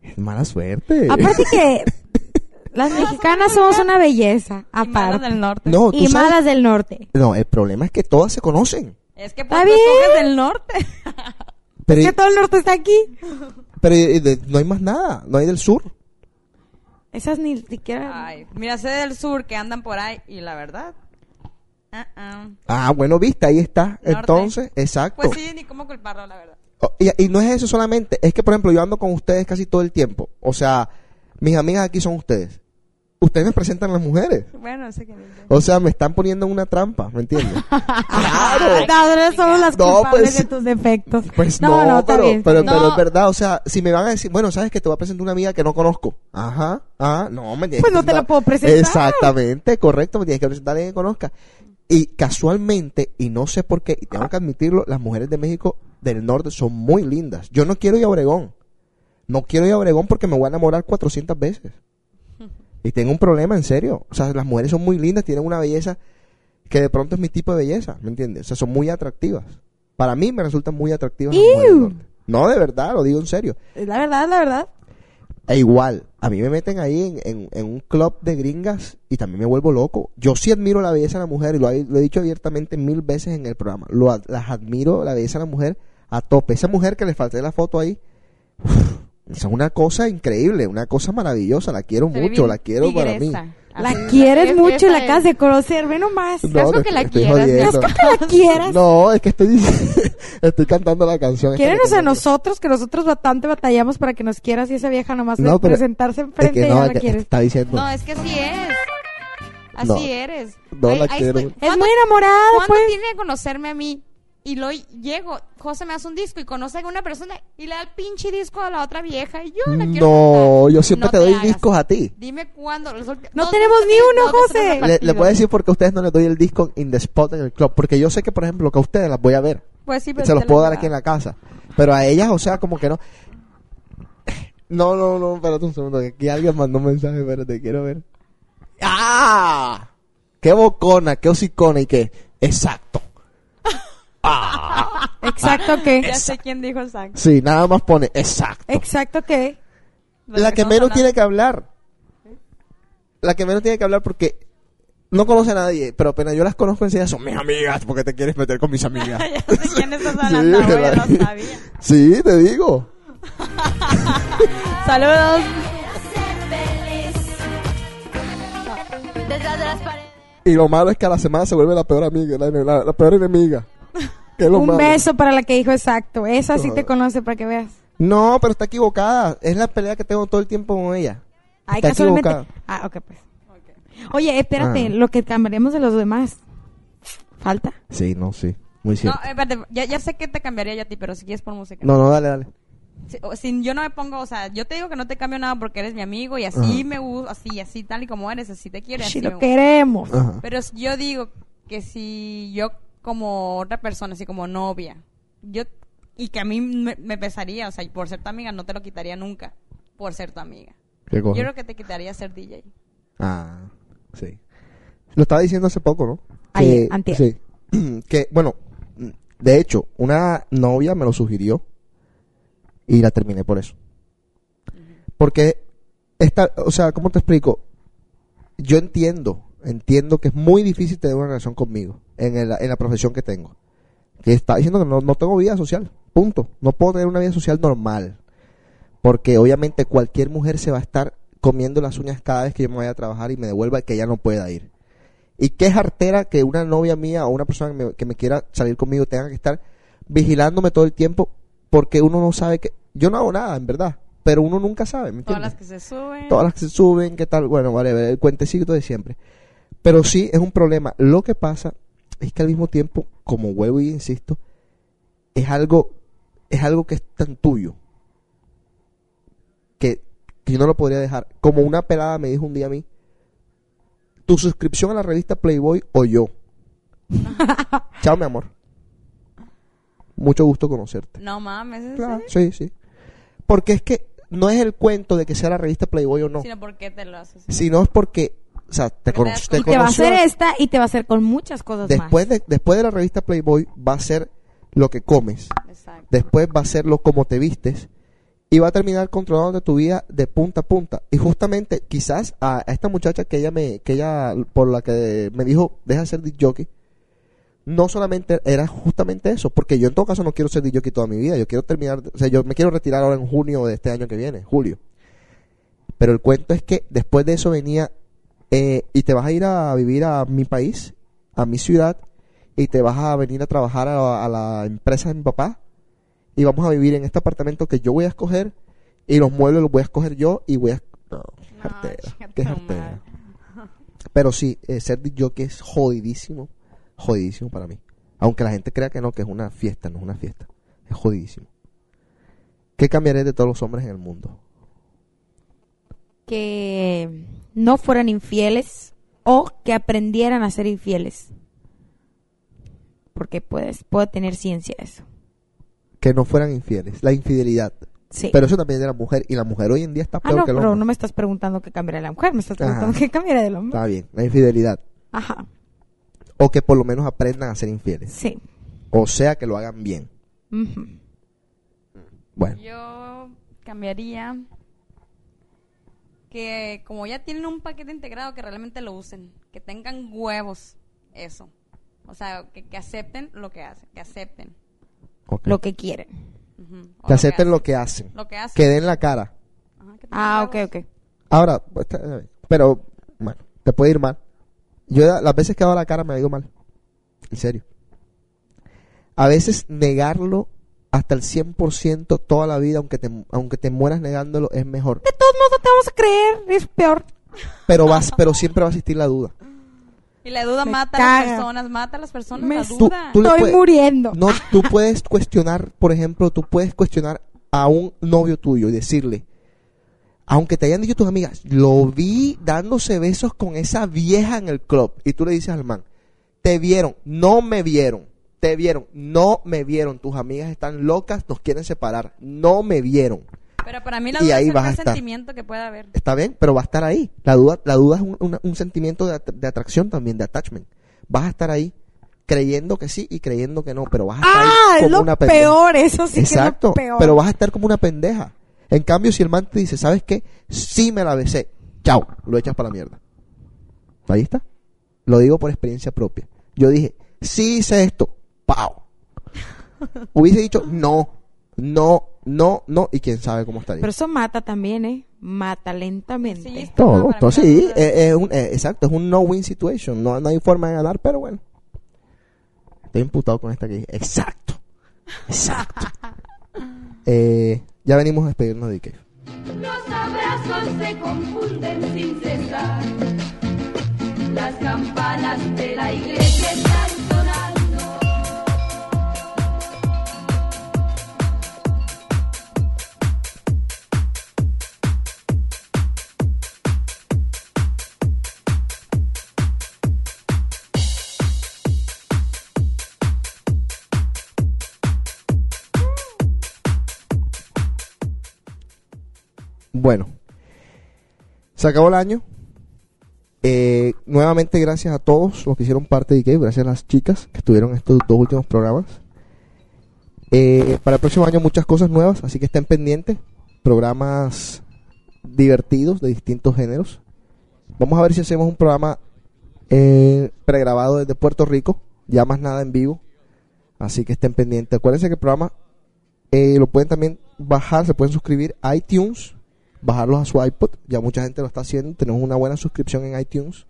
Es mala suerte. Aparte que las mexicanas somos una belleza, Y malas aparte. del norte. No, tú Y sabes- malas del norte. No, el problema es que todas se conocen. Es que Está pues, tú bien. escoges del norte. Pero, Que todo el norte está aquí. pero de- no hay más nada, no hay del sur. Esas ni siquiera... Ay, mira, sé del sur que andan por ahí y la verdad. ah, ah. Ah, bueno, viste, ahí está. Norte. Entonces, exacto. Pues sí, ni cómo culparlo, la verdad. Oh, Y, y no es eso solamente, es que por ejemplo yo ando con ustedes casi todo el tiempo. O sea, mis amigas aquí son ustedes. Ustedes me presentan las mujeres. Bueno, sé que O sea, me están poniendo en una trampa, ¿me entiendes? claro. Nosotros somos las No, culpables pues, de tus defectos. Pues no, pero, pero, No. es verdad, o sea, si me van a decir, bueno, sabes que te voy a presentar una amiga que no conozco. Ajá, ah, no, me tienes Pues no te la puedo presentar. Exactamente, correcto, me tienes que presentar a alguien que conozca. Y casualmente, y no sé por qué, y tengo que admitirlo, las mujeres de México del norte son muy lindas. Yo no quiero ir a Obregón. No quiero ir a Obregón porque me voy a enamorar 400 veces. Y tengo un problema, en serio. O sea, las mujeres son muy lindas, tienen una belleza que de pronto es mi tipo de belleza, ¿me entiendes? O sea, son muy atractivas. Para mí me resultan muy atractivas las mujeres del Ew. norte. No, de verdad, lo digo en serio. Es la verdad, la verdad. E igual, a mí me meten ahí en, en- en un club de gringas y también me vuelvo loco. Yo sí admiro la belleza de la mujer y lo, he- lo he dicho abiertamente mil veces en el programa. Lo, las admiro, la belleza de la mujer a tope. Esa mujer que le falté la foto ahí, es una cosa increíble, una cosa maravillosa. La quiero mucho, bien la quiero para mí. tigresa. La Así, quieres es- mucho y la es. acabas de conocer, ve nomás. No, que la quieras. Es que la quieras. No, es que estoy diciendo, estoy cantando la canción. Es que me a nosotros, que nosotros bastante batallamos para que nos quieras y esa vieja nomás No, de pero- presentarse Es enfrente y no, ya es la que quieres. está diciendo. No, es que así es. Así No. eres. No la Ay, quiero. Es Es ¿cuándo- muy enamorada, ¿Cuándo pues. tiene que conocerme a mí? Y lo llego, José me hace un disco y conoce a una persona y le da el pinche disco a la otra vieja y yo la quiero No, yo siempre No te doy hagas. discos a ti. Dime cuándo. No dos tenemos ni uno, José. Le, le partido. voy a decir porque a ustedes no les doy el disco in the spot en el club. Porque yo sé que, por ejemplo, que a ustedes las voy a ver. Pues sí, pero Se los te puedo lo dar aquí en la casa. Pero a ellas, o sea, como que no. No, no, no, espérate un segundo. Que aquí alguien mandó un mensaje. Espérate, quiero ver. ¡Ah! ¡Qué bocona! ¡Qué hocicona! ¿Y qué? Exacto. Exacto que. Ya sé quién dijo exacto. Sí, nada más pone exacto. Exacto que. La que menos tiene que hablar. La que menos tiene que hablar porque no conoce a nadie, pero apenas yo las conozco enseguida son mis amigas porque te quieres meter con mis amigas. ya sé quién estás hablando, Sí, güey, ya ¿verdad? lo sabía. Sí, te digo. Saludos. Y lo malo es que a la semana se vuelve la peor amiga, la, la- la peor enemiga. Que es lo Un malo. beso para la que dijo exacto. Esa sí te conoce para que veas. No, pero está equivocada. Es la pelea que tengo todo el tiempo con ella. Ay, Está casualmente. equivocada. Ah, ok, pues. Oye, espérate, Ah. lo que cambiaríamos de los demás. ¿Falta? Sí, no, sí. Muy No, cierto. eh, espérate, ya, ya sé que te cambiaría yo a ti, pero si quieres por música. No, no, dale, dale. Si, o- si yo no me pongo, o sea, yo te digo que no te cambio nada porque eres mi amigo y así Ajá. me gusta, así, así tal y como eres, así te quiero. Si así lo me queremos. Ajá. Pero si yo digo que si yo como otra persona, así como novia, yo y que a mí me, me pesaría, o sea, por ser tu amiga no te lo quitaría nunca, por ser tu amiga. ¿Qué cosa? Yo creo que te quitaría ser DJ. Ah, sí. Lo estaba diciendo hace poco, ¿no? Ayer, antier. Sí. que, bueno, de hecho, una novia me lo sugirió y la terminé por eso. Porque, esta, o sea, ¿cómo te explico? Yo entiendo, entiendo que es muy difícil tener una relación conmigo en, el- en la profesión que tengo. Que está diciendo que no, no tengo vida social, punto. No puedo tener una vida social normal. Porque obviamente cualquier mujer se va a estar comiendo las uñas cada vez que yo me vaya a trabajar y me devuelva que ella no pueda ir. Y qué jartera que una novia mía o una persona que me, que me quiera salir conmigo tenga que estar vigilándome todo el tiempo porque uno no sabe que... Yo no hago nada, en verdad, pero uno nunca sabe, ¿me Todas las que se suben. Todas las que se suben, qué tal, bueno, vale, el cuentecito de siempre. Pero sí, es un problema. Lo que pasa es que al mismo tiempo, como vuelvo y insisto, es algo, es algo que es tan tuyo que, que yo no lo podría dejar. Como una pelada me dijo un día a mí, tu suscripción a la revista Playboy o yo. Chao, mi amor. Mucho gusto conocerte. No mames, ¿es Claro, serio? sí, sí. Porque es que no es el cuento de que sea la revista Playboy o no, Sino porque te lo haces. sino es porque, o sea, te, te Y va a hacer esta y te va a hacer con muchas cosas después más. de, después de la revista Playboy va a ser lo que comes, Exacto. después va a ser lo como te vistes y va a terminar controlando tu vida de punta a punta. Y justamente quizás a, a esta muchacha que ella me, que ella por la que me dijo deja de ser disc jockey, no solamente era justamente eso, porque yo en todo caso no quiero ser disc jockey toda mi vida, yo quiero terminar, o sea, yo me quiero retirar ahora en junio de este año que viene, julio. Pero el cuento es que después de eso venía eh, y te vas a ir a vivir a mi país, a mi ciudad, y te vas a venir a trabajar a la, a la empresa de mi papá, y vamos a vivir en este apartamento que yo voy a escoger, y los muebles los voy a escoger yo, y voy a... No, qué jartera, chica, qué jartera. Pero sí, eh, ser que es jodidísimo, jodidísimo para mí. Aunque la gente crea que no, que es una fiesta, no es una fiesta. Es jodidísimo. ¿Qué cambiaré de todos los hombres en el mundo? Que no fueran infieles o que aprendieran a ser infieles. Porque puedes, puede tener ciencia eso. Que no fueran infieles. La infidelidad. Sí. Pero eso también de la mujer. Y la mujer hoy en día está ah, peor no, que el pero hombre. no me estás preguntando qué cambiará de la mujer, me estás preguntando Ajá. qué cambiará del hombre. Está bien. La infidelidad. Ajá, O que por lo menos aprendan a ser infieles. sí. O sea, que lo hagan bien. Ujú. Bueno. Yo cambiaría que como ya tienen un paquete integrado que realmente lo usen, que tengan huevos, eso. O sea, que, que acepten lo que hacen, que acepten. ok. Lo que quieren. Que acepten lo que hacen. Lo que hacen. Que den la cara. Ajá, que tengan Ah, ok, huevos. ok. Ahora, pues, pero, bueno, te puede ir mal. Yo las veces que he dado la cara me ha ido mal. En serio. A veces negarlo hasta el 100% toda la vida, aunque te, aunque te mueras negándolo, es mejor. De todos modos no te vamos a creer, es peor. Pero vas, pero siempre va a existir la duda. Y la duda Me mata a las personas, mata a las personas, Me la duda. tú Estoy puedes- muriendo. No, tú puedes cuestionar, por ejemplo, tú puedes cuestionar a un novio tuyo y decirle, aunque te hayan dicho tus amigas, lo vi dándose besos con esa vieja en el club. Y tú le dices al man, te vieron, no me vieron, te vieron, no me vieron, tus amigas están locas, nos quieren separar, no me vieron. Pero para mí la Y duda ahí es el sentimiento que pueda haber. Está bien, pero va a estar ahí. La duda, la duda es un, sentimiento de, at- de atracción también, de attachment. Vas a estar ahí creyendo que sí y creyendo que no, pero vas a estar Ah, ahí es como lo una pendeja. peor, eso sí Exacto, que es lo peor. pero vas a estar como una pendeja. En cambio, si el man te dice, ¿sabes qué? Sí me la besé. Chao, lo echas para la mierda. Ahí está. Lo digo por experiencia propia. Yo dije, sí hice esto. ¡Pau! Hubiese dicho, no, no, no, no. Y quién sabe cómo estaría. Pero eso mata también, ¿eh? mata lentamente. Sí, Todo, todo sí, eh, eh, un- eh, exacto, es un no-win situation. No, no hay forma de ganar, pero bueno. Estoy imputado con esta que Exacto. Exacto. Eh, ya venimos a despedirnos de Ike. Los abrazos se confunden sin cesar. Las campanas de la iglesia están Bueno, se acabó el año. Eh, nuevamente gracias a todos los que hicieron parte de Ike, gracias a las chicas que estuvieron en estos dos últimos programas. Eh, para el próximo año muchas cosas nuevas, así que estén pendientes. Programas divertidos de distintos géneros. Vamos a ver si hacemos un programa eh, pregrabado desde Puerto Rico, ya más nada en vivo. Así que estén pendientes. Acuérdense que el programa eh, lo pueden también bajar, se pueden suscribir a iTunes, bajarlos a su iPod. Ya mucha gente lo está haciendo. Tenemos una buena suscripción en iTunes.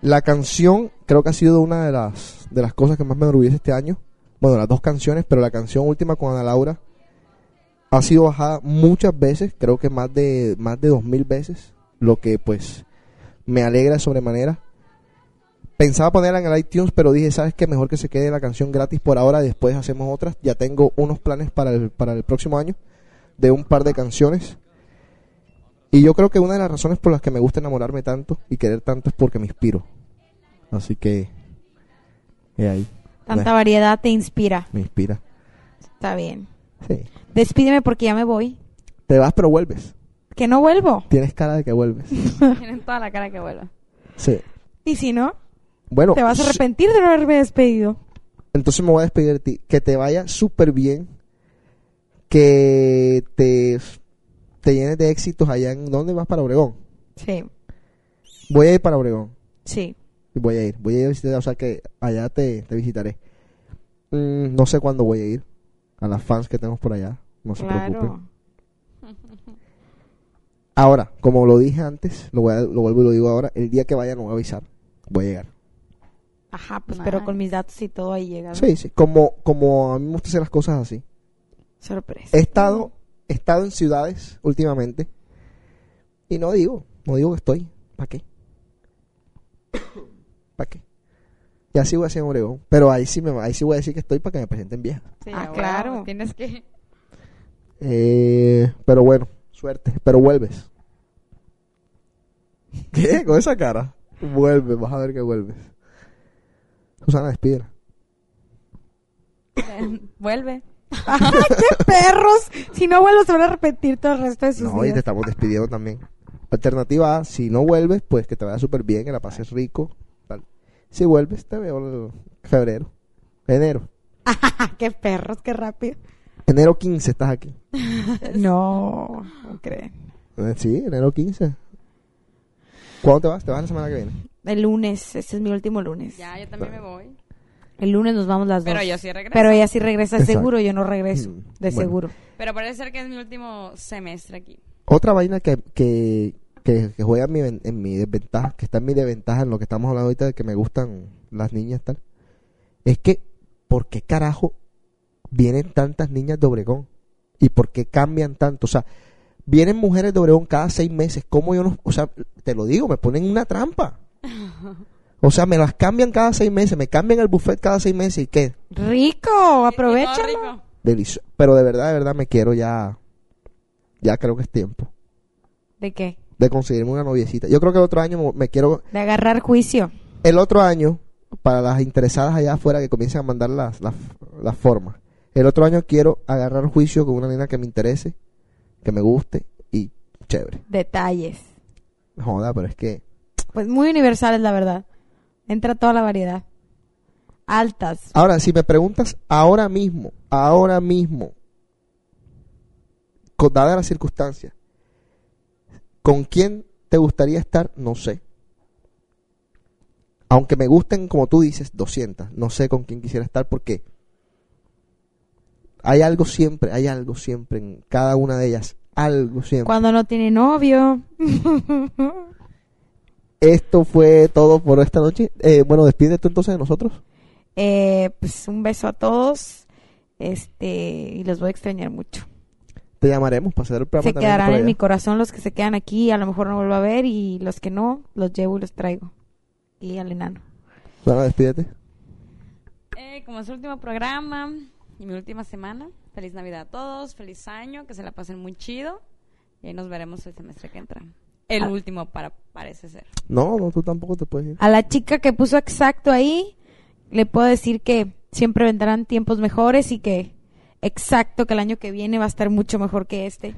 La canción creo que ha sido una de las, de las cosas que más me enorgullece este año. Bueno, las dos canciones, pero la canción última con Ana Laura ha sido bajada muchas veces, creo que más de más de dos mil veces, lo que pues me alegra de sobremanera. Pensaba ponerla en el iTunes, pero dije, ¿sabes qué? Mejor que se quede la canción gratis por ahora, después hacemos otras. Ya tengo unos planes para el, para el próximo año de un par de canciones. Y yo creo que una de las razones por las que me gusta enamorarme tanto y querer tanto es porque me inspiro. Así que, he ahí. Tanta variedad te inspira. Me inspira. Está bien. Sí. Despídeme porque ya me voy. Te vas, pero vuelves. Que no vuelvo. Tienes cara de que vuelves. Tienen toda la cara que vuelva. Sí. Y si no, Bueno, te vas a arrepentir de no haberme despedido. entonces me voy a despedir de ti. Que te vaya súper bien. Que te, te llenes de éxitos allá en... ¿Dónde vas para Obregón? Sí, Voy a ir para Obregón. sí. Voy a ir. Voy a ir a visitar, o sea que allá te, te visitaré. Mm, no sé cuándo voy a ir. A las fans que tenemos por allá. No se Claro. preocupen. Ahora, como lo dije antes, lo, voy a- lo vuelvo y lo digo ahora. El día que vaya no voy a avisar. Voy a llegar. Ajá, pues Nice. pero con mis datos y todo ahí llega. Sí, sí. Como, como a mí me gusta hacer las cosas así. Sorpresa. He estado, he estado en ciudades últimamente. Y no digo, no digo que estoy. ¿Para qué? ¿Para qué? Y así voy a en Obregón. Pero ahí sí, me, ahí sí voy a decir que estoy para que me presenten vieja. Sí, Ah, claro. Tienes que. Eh, pero bueno, suerte. Pero vuelves. ¿Qué? Con esa cara. Vuelves, vas a ver que vuelves. Susana, despídela. Vuelve. ¡Qué perros! Si no vuelvo se van a arrepentir todo el resto de sus No, y te estamos despidiendo también. Alternativa A, si no vuelves, pues que te vaya súper bien, que la pases rico. tal. Si vuelves, te veo en febrero. Enero. ¡Qué perros! ¡Qué rápido! Enero 15 estás aquí. No, no creen. Eh, Sí, enero 15. ¿Cuándo te vas? ¿Te vas la semana que viene? El lunes, este es mi último lunes. Ya, yo también me voy. El lunes nos vamos las dos. Pero yo sí regreso. Pero ella sí regresa Exacto. seguro, yo no regreso. Mm, De bueno. seguro. Pero parece ser que es mi último semestre aquí. Otra vaina que, que, que, que juega en mi, ven- en mi desventaja, que está en mi desventaja en lo que estamos hablando ahorita de que me gustan las niñas tal, es que, ¿por qué carajo vienen tantas niñas de Obregón? ¿Y por qué cambian tanto? O sea, vienen mujeres de Obregón cada seis meses. ¿Cómo yo no? O sea, te lo digo, me ponen una trampa. O sea, me las cambian cada seis meses, me cambian el buffet cada seis meses y qué, Rico, rico. delicioso. Pero de verdad, de verdad me quiero ya, ya creo que es tiempo ¿De qué? de conseguirme una noviecita. Yo creo que el otro año me- me quiero, De agarrar juicio. el otro año, para las interesadas allá afuera que comiencen a mandar las, las, las formas, el otro año quiero agarrar juicio con una nena que me interese, que me guste y chévere. Detalles. Joda, pero es que Pues muy universales, la verdad. Entra toda la variedad. Altas. Ahora, si me preguntas ahora mismo, ahora mismo, con dadas las circunstancias, ¿con quién te gustaría estar? No sé. Aunque me gusten, como tú dices, 200. No sé con quién quisiera estar porque Hay algo siempre, hay algo siempre en cada una de ellas. Algo siempre. Cuando no tiene novio. Esto fue todo por esta noche. Eh, bueno, despídete entonces de nosotros. Eh, pues un beso a todos. Este, y los voy a extrañar mucho. Te llamaremos para hacer el programa Se también quedarán en mi corazón los que se quedan aquí, a lo mejor no vuelvo a ver y los que no, los llevo y los traigo. Y al enano. Bueno, despídete. Eh, como es el último programa y mi última semana, feliz Navidad a todos, feliz año, que se la pasen muy chido. Y ahí nos veremos el semestre que entra. El Ah. último, para, parece ser. No, no, tú tampoco te puedes ir. A la chica que puso exacto ahí, le puedo decir que siempre vendrán tiempos mejores y que exacto que el año que viene va a estar mucho mejor que este.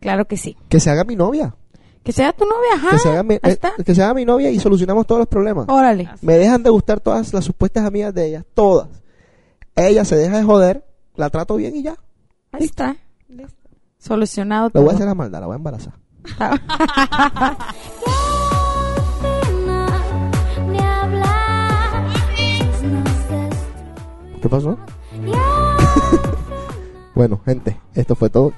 Claro que sí. Que se haga mi novia. Que sea tu novia, ajá. que, se haga mi, eh, está. que se haga mi novia y solucionamos todos los problemas. Órale. Me dejan de gustar todas las supuestas amigas de ella. Todas. Ella se deja de joder. La trato bien y ya. Ahí está. Solucionado Le todo. voy a hacer la maldad. La voy a embarazar. ¿Qué pasó? bueno, gente. Esto fue todo.